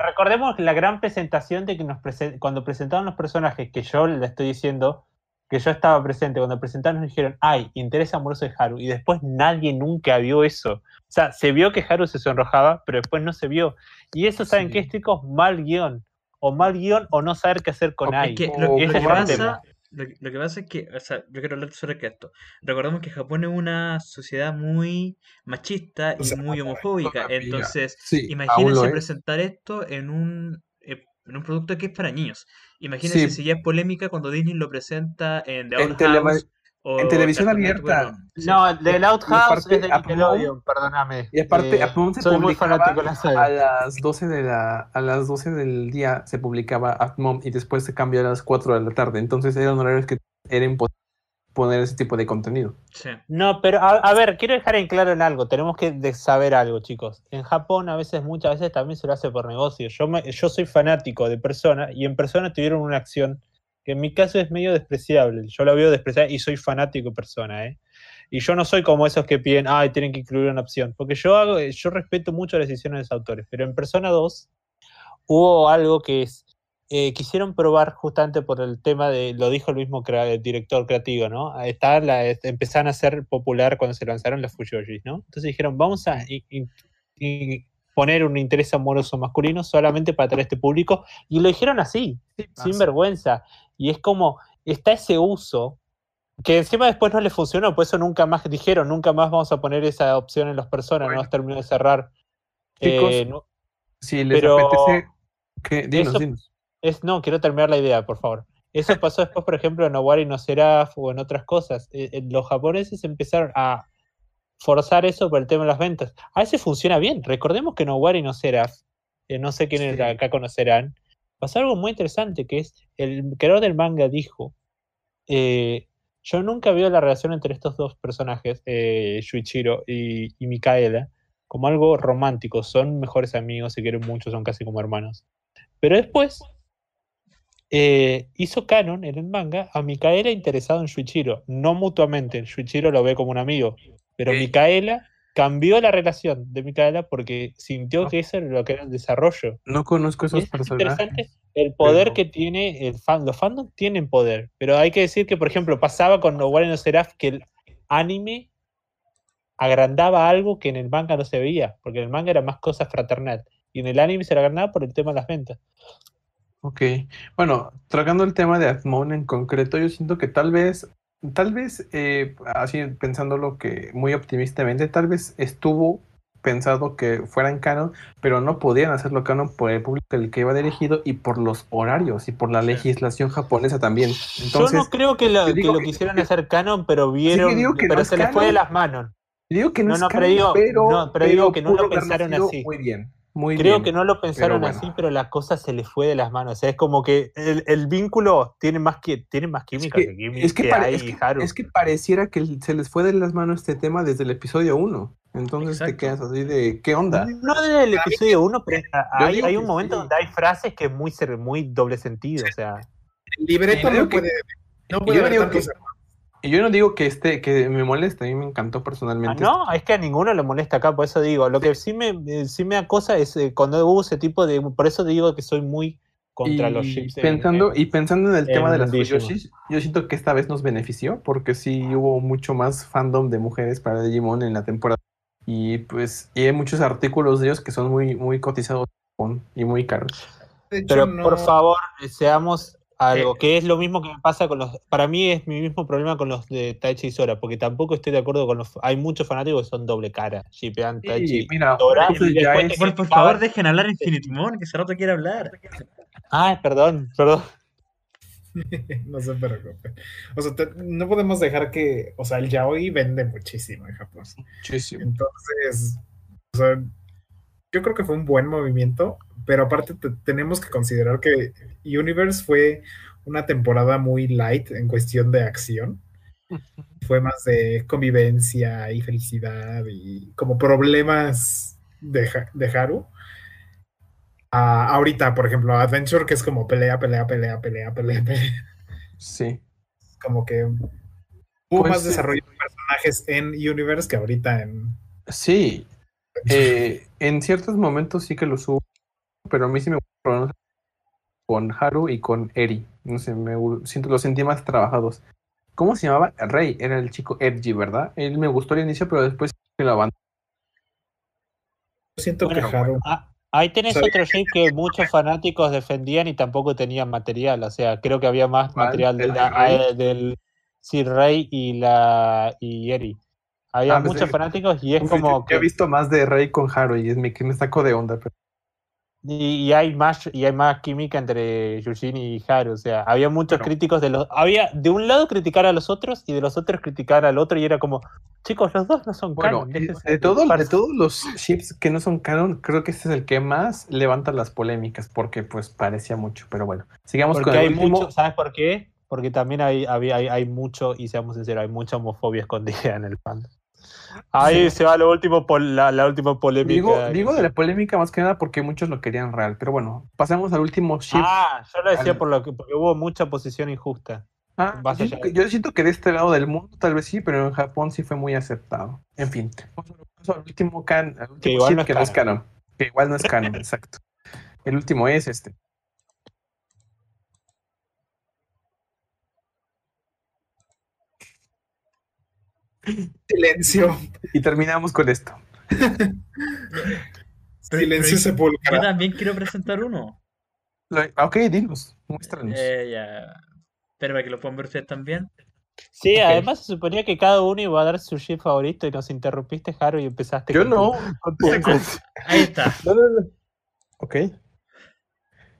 recordemos la gran presentación de que nos cuando presentaron los personajes, que yo le estoy diciendo, que yo estaba presente, cuando presentaron nos dijeron, ay, interés amoroso de Haru, y después nadie nunca vio eso. O sea, se vio que Haru se sonrojaba, pero después no se vio. Y eso, ¿saben qué, chicos? Mal guion. O mal guion o no saber qué hacer con Ai. lo, que pasa, lo, que pasa es que, o sea, yo quiero hablar sobre esto. Recordemos que Japón es una sociedad muy machista y muy homofóbica. Entonces, imagínense presentar esto en un, eh, en un producto que es para niños. Imagínense si ya es polémica cuando Disney lo presenta en The Old House en televisión abierta. No, el de Outhouse es de Nickelodeon, perdóname. Y aparte, eh, se soy muy fanático de la serie. A las 12 de la, a las 12 del día se publicaba Mom y después se cambió a las 4 de la tarde. Entonces eran horarios que era imposible poner ese tipo de contenido. Sí. No, pero a, ver, quiero dejar en claro en algo. Tenemos que saber algo, chicos. En Japón a veces, muchas veces también se lo hace por negocio. Yo, yo soy fanático de Persona y en Persona tuvieron una acción que en mi caso es medio despreciable. Yo la veo despreciable y soy fanático de persona, ¿eh? Y yo no soy como esos que piden, ay, tienen que incluir una opción. Porque yo hago, yo respeto mucho las decisiones de los autores. Pero en Persona 2 hubo algo que es. Eh, quisieron probar justamente por el tema de, lo dijo el mismo director creativo, ¿no? Está la, empezaron a ser popular cuando se lanzaron las Fuyoshis, ¿no? Entonces dijeron, vamos a poner un interés amoroso masculino solamente para traer este público. Y lo dijeron así, sin vergüenza. Y es como, está ese uso que encima después no le funcionó, por eso nunca más dijeron, nunca más vamos a poner esa opción en las personas, no has terminado de cerrar. Eh, no, si les apetece, que, dinos, Es, no, quiero terminar la idea, por favor. Eso pasó después, por ejemplo, en Owari no Seraph o en otras cosas. Eh, eh, los japoneses empezaron a forzar eso por el tema de las ventas. A veces funciona bien. Recordemos que en Owari no Seraph, no sé quiénes acá conocerán, pasó algo muy interesante, que es, el creador del manga dijo, eh, yo nunca veo la relación entre estos dos personajes, eh, Shuichiro y, y Mikaela, como algo romántico. Son mejores amigos, se quieren mucho, son casi como hermanos. Pero después eh, hizo canon en el manga a Mikaela interesado en Shuichiro, no mutuamente. Shuichiro lo ve como un amigo, pero Mikaela cambió la relación de Micaela porque sintió que eso era lo que era el desarrollo. No conozco esos personajes. Interesante el poder que tiene el fan. Los fandoms tienen poder, pero hay que decir que, por ejemplo, pasaba con No War Seraph que el anime agrandaba algo que en el manga no se veía, porque en el manga era más cosa fraternal y en el anime se agrandaba por el tema de las ventas. Ok, bueno, tratando el tema de Atmon en concreto, yo siento que tal vez tal vez, eh, así pensándolo que muy optimistamente, tal vez estuvo pensado que fueran canon, pero no podían hacerlo canon por el público el que iba dirigido y por los horarios y por la legislación japonesa también. Yo no creo que lo, que lo quisieran hacer canon, pero vieron, pero se les fue de las manos. Digo que no, es canon, pero, pero, digo que no lo pensaron así. Muy bien. Creo que no lo pensaron así, pero la cosa se le fue de las manos. O sea, es como que el, vínculo tiene más, que, tiene más química es que, es que, es que, pareciera que se les fue de las manos este tema desde el episodio 1. Entonces te quedas así de, ¿qué onda? No desde el episodio 1, pero hay, hay un momento donde hay frases que es muy, muy doble sentido. O sea, el libreto no puede, no puede y yo no digo que este, que me moleste, a mí me encantó personalmente. Ah, no, es que a ninguno le molesta acá, por eso digo. Lo que sí me, eh, sí me acosa es eh, cuando hubo ese tipo de. Por eso digo que soy muy contra los chips. Pensando, y pensando en el tema de las Yoshis, yo siento que esta vez nos benefició, porque sí hubo mucho más fandom de mujeres para Digimon en la temporada. Y pues, y hay muchos artículos de ellos que son muy, muy cotizados y muy caros. Pero por favor, seamos algo, que es lo mismo que me pasa con los. Para mí es mi mismo problema con los de Taichi y Sora, porque tampoco estoy de acuerdo con los. Hay muchos fanáticos que son doble cara. Shipean Taichi mira, Sora. por, favor, dejen hablar Infinite Moon, que ese rato quiere hablar. Ah, perdón, perdón. no se preocupe. O sea, no podemos dejar que. O sea, el yaoi vende muchísimo en Japón. Muchísimo. Entonces, o sea, yo creo que fue un buen movimiento, pero aparte tenemos que considerar que Universe fue una temporada muy light en cuestión de acción. Fue más de convivencia y felicidad y como problemas de, de Haru. ahorita, por ejemplo, Adventure, que es como pelea, pelea, pelea, pelea, pelea, pelea. Sí. Como que hubo pues más desarrollo de personajes en Universe que ahorita en. Sí. Eh, en ciertos momentos sí que lo subo pero a mí sí me gustó con Haru y con Eri. No sé, me siento, los sentí más trabajados. ¿Cómo se llamaba? Rey, era el chico Edgy, ¿verdad? Él me gustó al inicio, pero después se lo abandonó. Siento que Haru. Ah, ahí tenés otro shape que muchos fanáticos defendían y tampoco tenían material. O sea, creo que había más material del, del Sir Rey y la y Eri. Había ah, pues, muchos fanáticos y es como. que... he visto más de Rey con Haru y es mi que me saco de onda. Pero... Y, hay más y hay más química entre Yushin y Haru. O sea, había muchos críticos de los. Había de un lado criticar a los otros y de los otros criticar al otro. Y era como, chicos, los dos no son canon. De, de todos los ships que no son canon, creo que este es el que más levanta las polémicas. Porque pues parecía mucho. Pero bueno, sigamos con el último. ¿Sabes por qué? Porque también hay, había, hay, hay mucho, y seamos sinceros, hay mucha homofobia escondida en el fandom. Ahí se va lo último, la, la última polémica. Digo, digo, de la polémica más que nada porque muchos lo querían real. Pero bueno, pasamos al último ship. Ah, yo lo decía por lo que, porque hubo mucha posición injusta. Ah, yo, siento que, de este lado del mundo tal vez sí, pero en Japón sí fue muy aceptado. En fin, al último, can, último que igual no que no es canon. Que igual no es canon, exacto. El último es este. Silencio. Y terminamos con esto. Silencio sepulcral. Yo también quiero presentar uno. Ok, dinos, muéstranos. Eh, ya. Pero para que lo puedan ver ustedes también. Sí, además se suponía que cada uno iba a dar su chip favorito y nos interrumpiste, Jaro, y empezaste Yo no. Ahí está. Ok.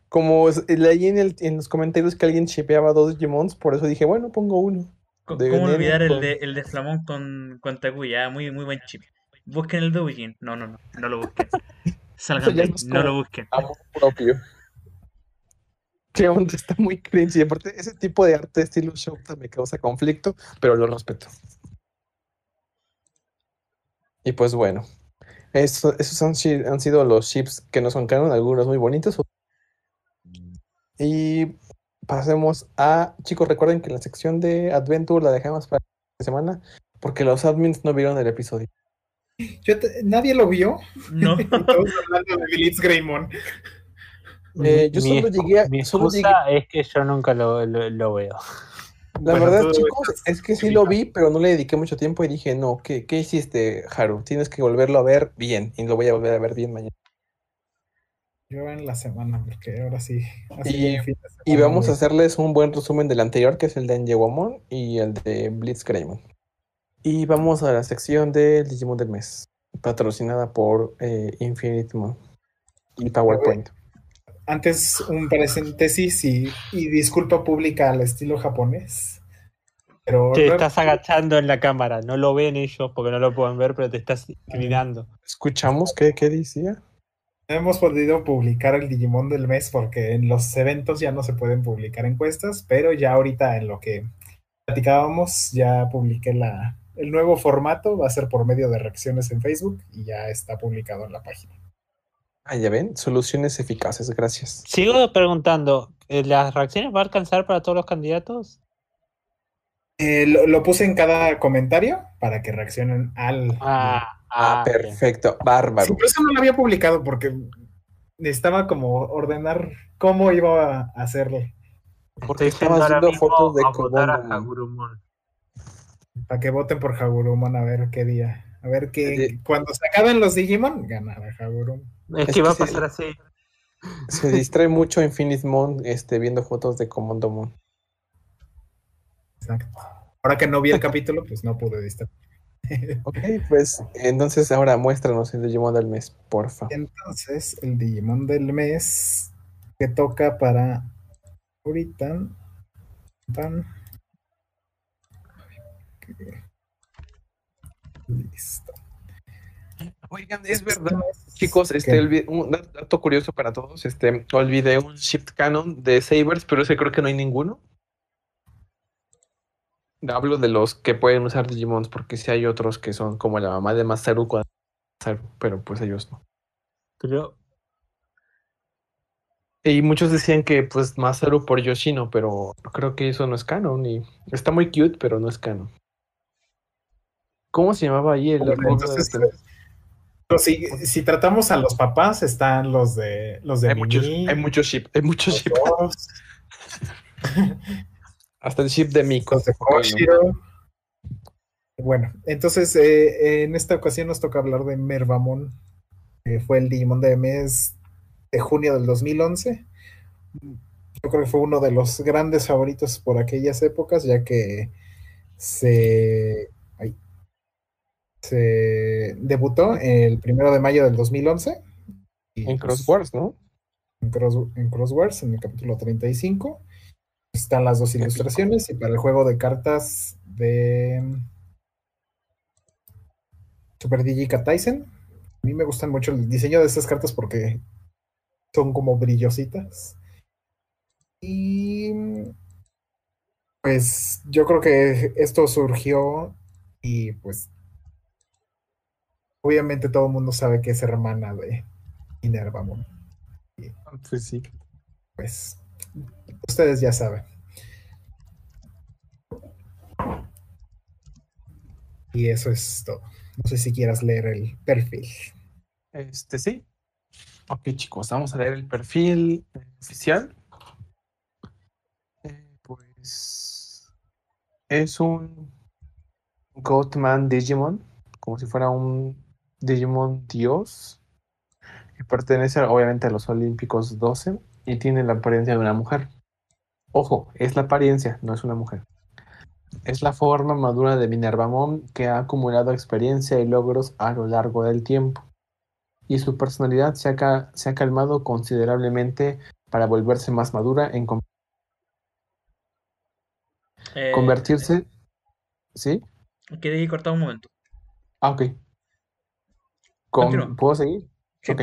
Como leí en, el, en los comentarios que alguien chipeaba dos Digimons, por eso dije, bueno, pongo uno. ¿Cómo olvidar el de, el de Flamón con, con Takuya? Muy, muy buen chip. Busquen el de No, no, no. No lo busquen. Salgan no lo busquen. Amor propio. Qué onda, está muy cringy. Y aparte, ese tipo de arte estilo Shota me causa conflicto, pero lo respeto. Y pues bueno, esos han, han sido los chips que no son canon, algunos muy bonitos. Y pasemos a. Chicos, recuerden que la sección de Adventure la dejamos para la semana porque los admins no vieron el episodio. ¿Nadie lo vio? No. Todos hablando de Blitz Greymon. Eh, yo solo llegué a. Mi excusa es que yo nunca lo, lo, veo. La verdad, chicos, es que sí lo vi, pero no le dediqué mucho tiempo y dije, no, ¿qué, ¿qué hiciste, Haru? Tienes que volverlo a ver bien y lo voy a volver a ver bien mañana. Yo en la semana, porque ahora sí. y, vamos a hacerles un buen resumen del anterior, que es el de Angewamon y el de Blitz Greymon. Y vamos a la sección del Digimon del mes, patrocinada por eh, Infinite Moon y PowerPoint. Antes, un paréntesis y, y disculpa pública al estilo japonés. Pero te estás agachando en la cámara, no lo ven ellos porque no lo pueden ver, pero te estás mirando. ¿Escuchamos qué, qué decía? Hemos podido publicar el Digimon del mes porque en los eventos ya no se pueden publicar encuestas, pero ya ahorita en lo que platicábamos ya publiqué la, el nuevo formato, va a ser por medio de reacciones en Facebook y ya está publicado en la página. Ah, ya ven, soluciones eficaces, gracias. Sigo preguntando, eh, ¿las reacciones va a alcanzar para todos los candidatos? Eh, lo, puse en cada comentario para que reaccionen al... Ah, Ah, ah, perfecto, bárbaro. Sí, eso no lo había publicado porque necesitaba como ordenar cómo iba a hacerlo. Porque estaba haciendo fotos de Hagurumon. Para que voten por Hagurumon a ver qué día. A ver qué. Cuando se acaben los Digimon, ganará Hagurumon. Es, que va a pasar así. Se distrae mucho Infinite Moon este, viendo fotos de Commando Exacto. Ahora que no vi el capítulo, pues no pude distraer. Ok, pues entonces ahora muéstranos el Digimon del mes, porfa. Entonces, el Digimon del mes que toca para ahorita. Listo. Oigan, es verdad, chicos, este, un dato curioso para todos, este, olvidé un Shift Canon de Sabers, pero ese creo que no hay ninguno. Hablo de los que pueden usar Digimons, porque si hay otros que son como la mamá de Masaru, pero pues ellos no. Pero... Y muchos decían que pues Masaru por Yoshino, pero creo que eso no es canon. Y está muy cute, pero no es canon. ¿Cómo se llamaba ahí el si, si, tratamos a los papás, están los de los de hay muchos, hay muchos ship, hay muchos ship. Hasta el chip de Miko. Bueno, entonces eh, en esta ocasión nos toca hablar de Mervamon, que fue el Digimon de mes de junio del 2011. Yo creo que fue uno de los grandes favoritos por aquellas épocas, ya que se, se debutó el primero de mayo del 2011. en Crosswords, ¿no? en, Crosswords, en el capítulo 35. Están las dos ilustraciones y para el juego de cartas de Super Digica Tyson. A mí me gustan mucho el diseño de estas cartas porque son como brillositas. Y pues yo creo que esto surgió y pues obviamente todo el mundo sabe que es hermana de Minerva Pues sí. Pues ustedes ya saben. Y eso es todo. No sé si quieras leer el perfil. Este sí. Ok, chicos, vamos a leer el perfil oficial. Eh, pues es un Godman Digimon, como si fuera un Digimon Dios. Y pertenece obviamente a los Olímpicos 12 y tiene la apariencia de una mujer. Ojo, es la apariencia, no es una mujer. Es la forma madura de Minervamon que ha acumulado experiencia y logros a lo largo del tiempo. Y su personalidad se ha, se ha calmado considerablemente para volverse más madura en eh, convertirse. ¿Sí? Quedé cortado un momento. Ah, ok. ¿Puedo seguir? Ok.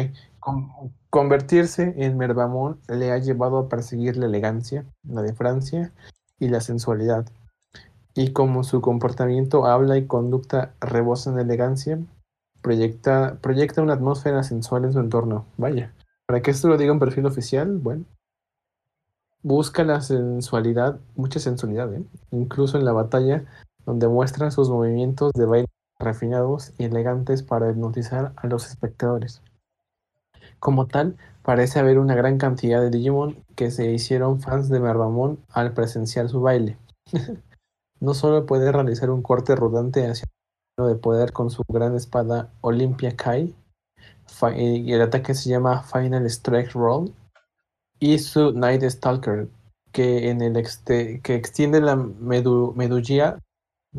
Convertirse en Mervamon le ha llevado a perseguir la elegancia, la de Francia y la sensualidad. Y como su comportamiento, habla y conducta rebosan elegancia, proyecta, proyecta una atmósfera sensual en su entorno. Vaya, para que esto lo diga un perfil oficial, bueno. Busca la sensualidad, mucha sensualidad, ¿eh? incluso en la batalla, donde muestra sus movimientos de baile refinados y elegantes para hipnotizar a los espectadores. Como tal, parece haber una gran cantidad de Digimon que se hicieron fans de Mervamon al presenciar su baile. no solo puede realizar un corte rodante hacia el de poder con su gran espada Olympia Kai, y el ataque se llama Final Strike Roll, y su Night Stalker, que, en el que extiende la medu medulla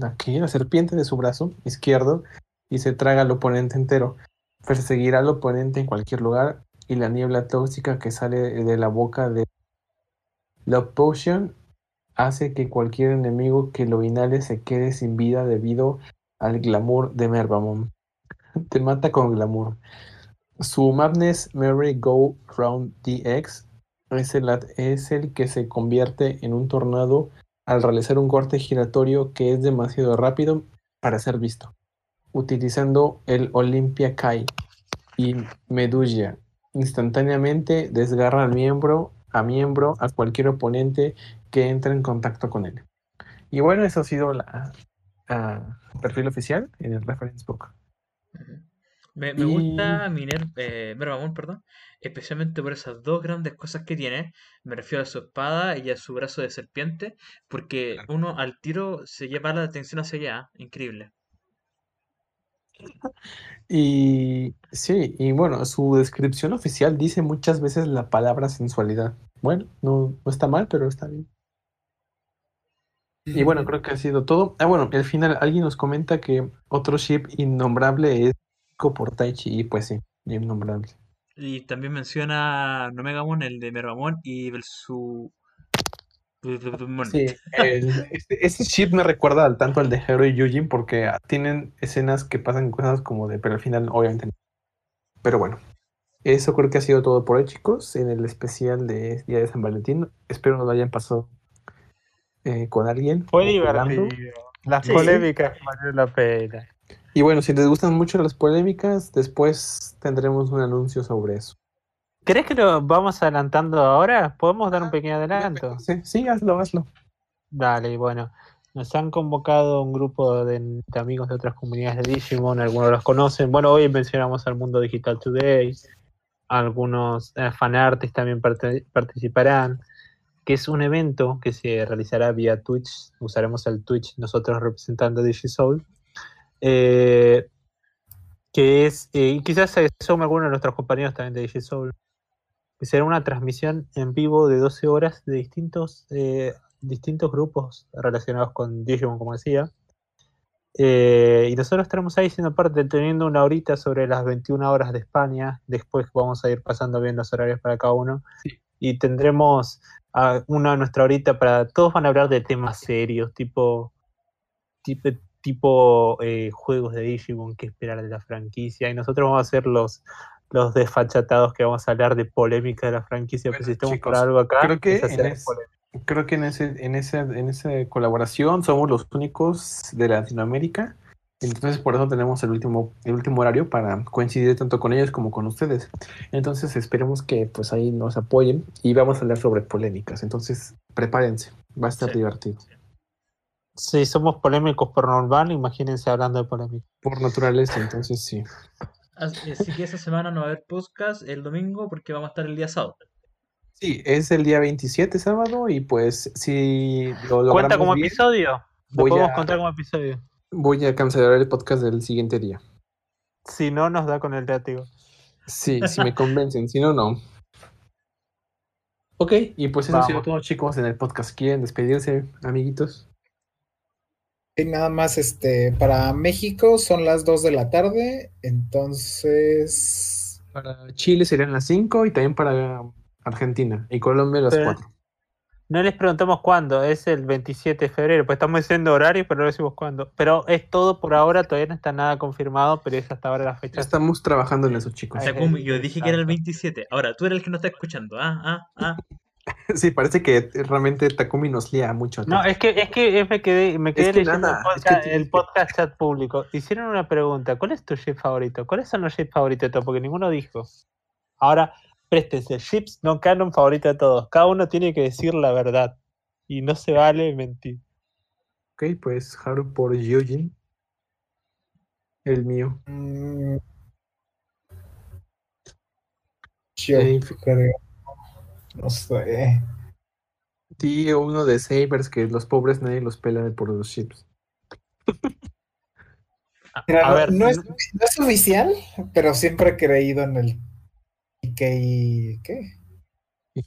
aquí, la serpiente de su brazo izquierdo y se traga al oponente entero. Perseguirá al oponente en cualquier lugar y la niebla tóxica que sale de la boca de la Potion hace que cualquier enemigo que lo inhale se quede sin vida debido al glamour de Mervamon. Te mata con glamour. Su Madness Merry Go Round DX es el que se convierte en un tornado al realizar un corte giratorio que es demasiado rápido para ser visto, utilizando el Olympia Kai y Medulla. Instantáneamente desgarra al miembro a miembro a cualquier oponente que entre en contacto con él. Y bueno, eso ha sido la, perfil oficial en el reference book. Me, gusta Miner, eh, perdón, especialmente por esas dos grandes cosas que tiene. Me refiero a su espada y a su brazo de serpiente, porque uno al tiro se lleva la atención hacia allá. Increíble. Y sí, y bueno, su descripción oficial dice muchas veces la palabra sensualidad. Bueno, no, no está mal, pero está bien. Y bueno, creo que ha sido todo. Ah, bueno, al final alguien nos comenta que otro ship innombrable es por Taichi, y pues sí, innombrable. Y también menciona Nomegamon, el de Mervamon, y su. Sí, ese ship me recuerda al tanto al de Hero y Yujin porque tienen escenas que pasan cosas como de, pero al final obviamente no. Pero bueno, eso creo que ha sido todo por hoy, chicos, en el especial de Día de San Valentín. Espero no lo hayan pasado eh, con alguien. Fue divertido. Las polémicas valió la pena. Y bueno, si les gustan mucho las polémicas, después tendremos un anuncio sobre eso. ¿Crees que lo vamos adelantando ahora? ¿Podemos dar un ah, pequeño adelanto? Sí, sí, hazlo, hazlo. Dale, bueno. Nos han convocado un grupo de, amigos de otras comunidades de Digimon, algunos los conocen. Bueno, hoy mencionamos al Mundo Digital Today, algunos eh, fanartes también participarán que es un evento que se realizará vía Twitch. Usaremos el Twitch nosotros representando DigiSoul. Eh, que es, eh, quizás se sume alguno de nuestros compañeros también de DigiSoul, que será una transmisión en vivo de 12 horas de distintos, eh, distintos grupos relacionados con Digimon, como decía. Eh, y nosotros estaremos ahí siendo parte, teniendo una horita sobre las 21 horas de España. Después vamos a ir pasando bien los horarios para cada uno. Y tendremos una nuestra horita para. Todos van a hablar de temas serios, tipo. tipo, tipo eh, juegos de Digimon, qué esperar de la franquicia. Y nosotros vamos a ser los, los desfachatados que vamos a hablar de polémica de la franquicia. Pues si estamos por algo acá, creo que en, creo que en ese, en ese, en esa colaboración somos los únicos de Latinoamérica. Entonces por eso tenemos el último, el último horario para coincidir tanto con ellos como con ustedes. Entonces esperemos que pues ahí nos apoyen y vamos a hablar sobre polémicas. Entonces prepárense, va a estar divertido. Si somos polémicos por normal, imagínense hablando de polémica. Por naturaleza, entonces sí. Así que esa semana no va a haber podcast el domingo porque vamos a estar el día sábado. Sí, es el día 27 sábado y pues si lo ¿Cuenta como episodio? ¿Lo podemos contar como episodio? Voy a cancelar el podcast del siguiente día. Si no, nos da con el teatro. Sí, si me convencen, si no, no. Ok, y pues eso ha sido todo, chicos, en el podcast. ¿Quieren despedirse, amiguitos? Y nada más, este, para México son las 2 de la tarde, entonces... Para Chile serían las 5 y también para Argentina y Colombia las 4. No les preguntamos cuándo, es el 27 de febrero, pues estamos diciendo horario, pero no decimos cuándo. Pero es todo por ahora, todavía no está nada confirmado, pero es hasta ahora la fecha. Estamos trabajando en eso, chicos. yo dije que era el 27. Ahora, tú eres el que no está escuchando. Ah, ah, ah. Sí, parece que realmente Takumi nos lía mucho. No, es que, es que me quedé, me quedé leyendo el, podcast, chat público. Hicieron una pregunta, ¿cuál es tu ship favorito? ¿Cuáles son los ships favoritos de todos? Porque ninguno dijo. Ahora, préstense, ships no canon favorito de todos. Cada uno tiene que decir la verdad. Y no se vale mentir. Ok, pues Haru por Yujin. El mío. Mm. Eh, no sé. Tío, uno de Sabers que los pobres nadie los pela por los chips. a ver, no, es, oficial, pero siempre he creído en el Ikei. ¿Qué?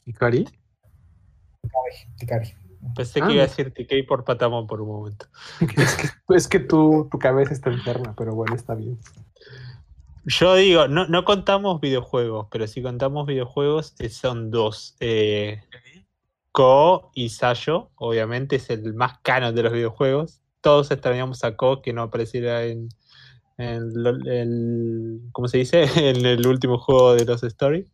¿Hikari? Hikari. Pensé que ah, iba a decir Tikei por Patamon por un momento. es que, es que tu, tu cabeza está enferma, pero bueno, está bien. Yo digo, no, no contamos videojuegos, pero si contamos videojuegos eh, son dos. Eh, Ko y Sayo, obviamente es el más canon de los videojuegos. Todos extrañamos a Ko que no apareciera en, el, ¿cómo se dice? en el último juego de los Story.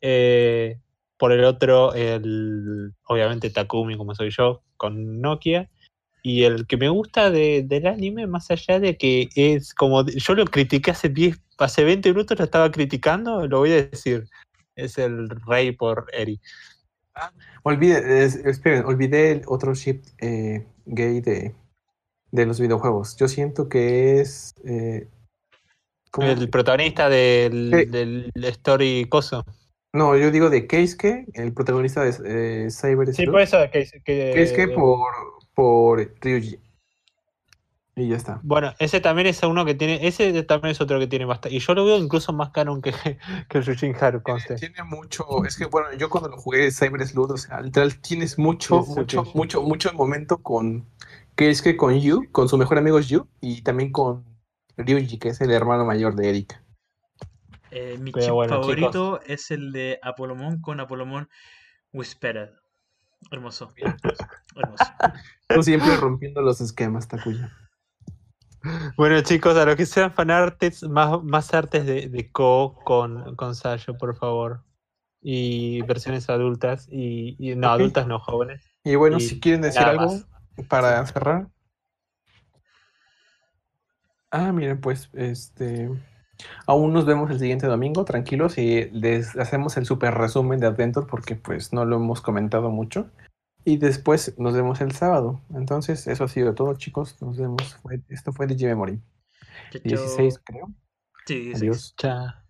Eh, por el otro, el, obviamente Takumi, como soy yo, con Nokia. Y el que me gusta del anime, más allá de que es como. Yo lo critiqué hace 10, hace 20 minutos, lo estaba criticando, lo voy a decir. Es el rey por Eri. Ah, olvide, esperen, olvidé el otro ship eh, gay de, de los videojuegos. Yo siento que es. Eh, el protagonista del, del, Story Coso. No, yo digo de Keisuke, el protagonista de eh, Cyber Sí, por eso Keisuke. Keisuke por, por Ryuji. Y ya está. Bueno, ese también es uno que tiene. Ese también es otro que tiene bastante. Y yo lo veo incluso más canon que, que el Shujin Haru, conste. Tiene, mucho. Es que bueno, yo cuando lo jugué Cyber Sleuth, o sea, literal tienes mucho, mucho, mucho, mucho momento con. Que es que con Yu, con su mejor amigo es Yu, y también con Ryuji, que es el hermano mayor de Erika. Eh, mi chip favorito es el de Apolomon con Apolomon Whispered. Hermoso. Hermoso. Tú siempre rompiendo los esquemas, Takuya. Bueno, chicos, a lo que sean fanarts, más, más artes de, de Ko con, con Sayo, por favor. Y versiones adultas. Y, no, adultas no, jóvenes. Y bueno, si quieren decir algo para cerrar. Ah, miren, pues, este. Aún nos vemos el siguiente domingo, tranquilos, y les hacemos el super resumen de Adventure porque pues no lo hemos comentado mucho. Y después nos vemos el sábado. Entonces, eso ha sido todo, chicos. Nos vemos. esto fue de Memory. 16, creo. Sí, Adiós. Chao.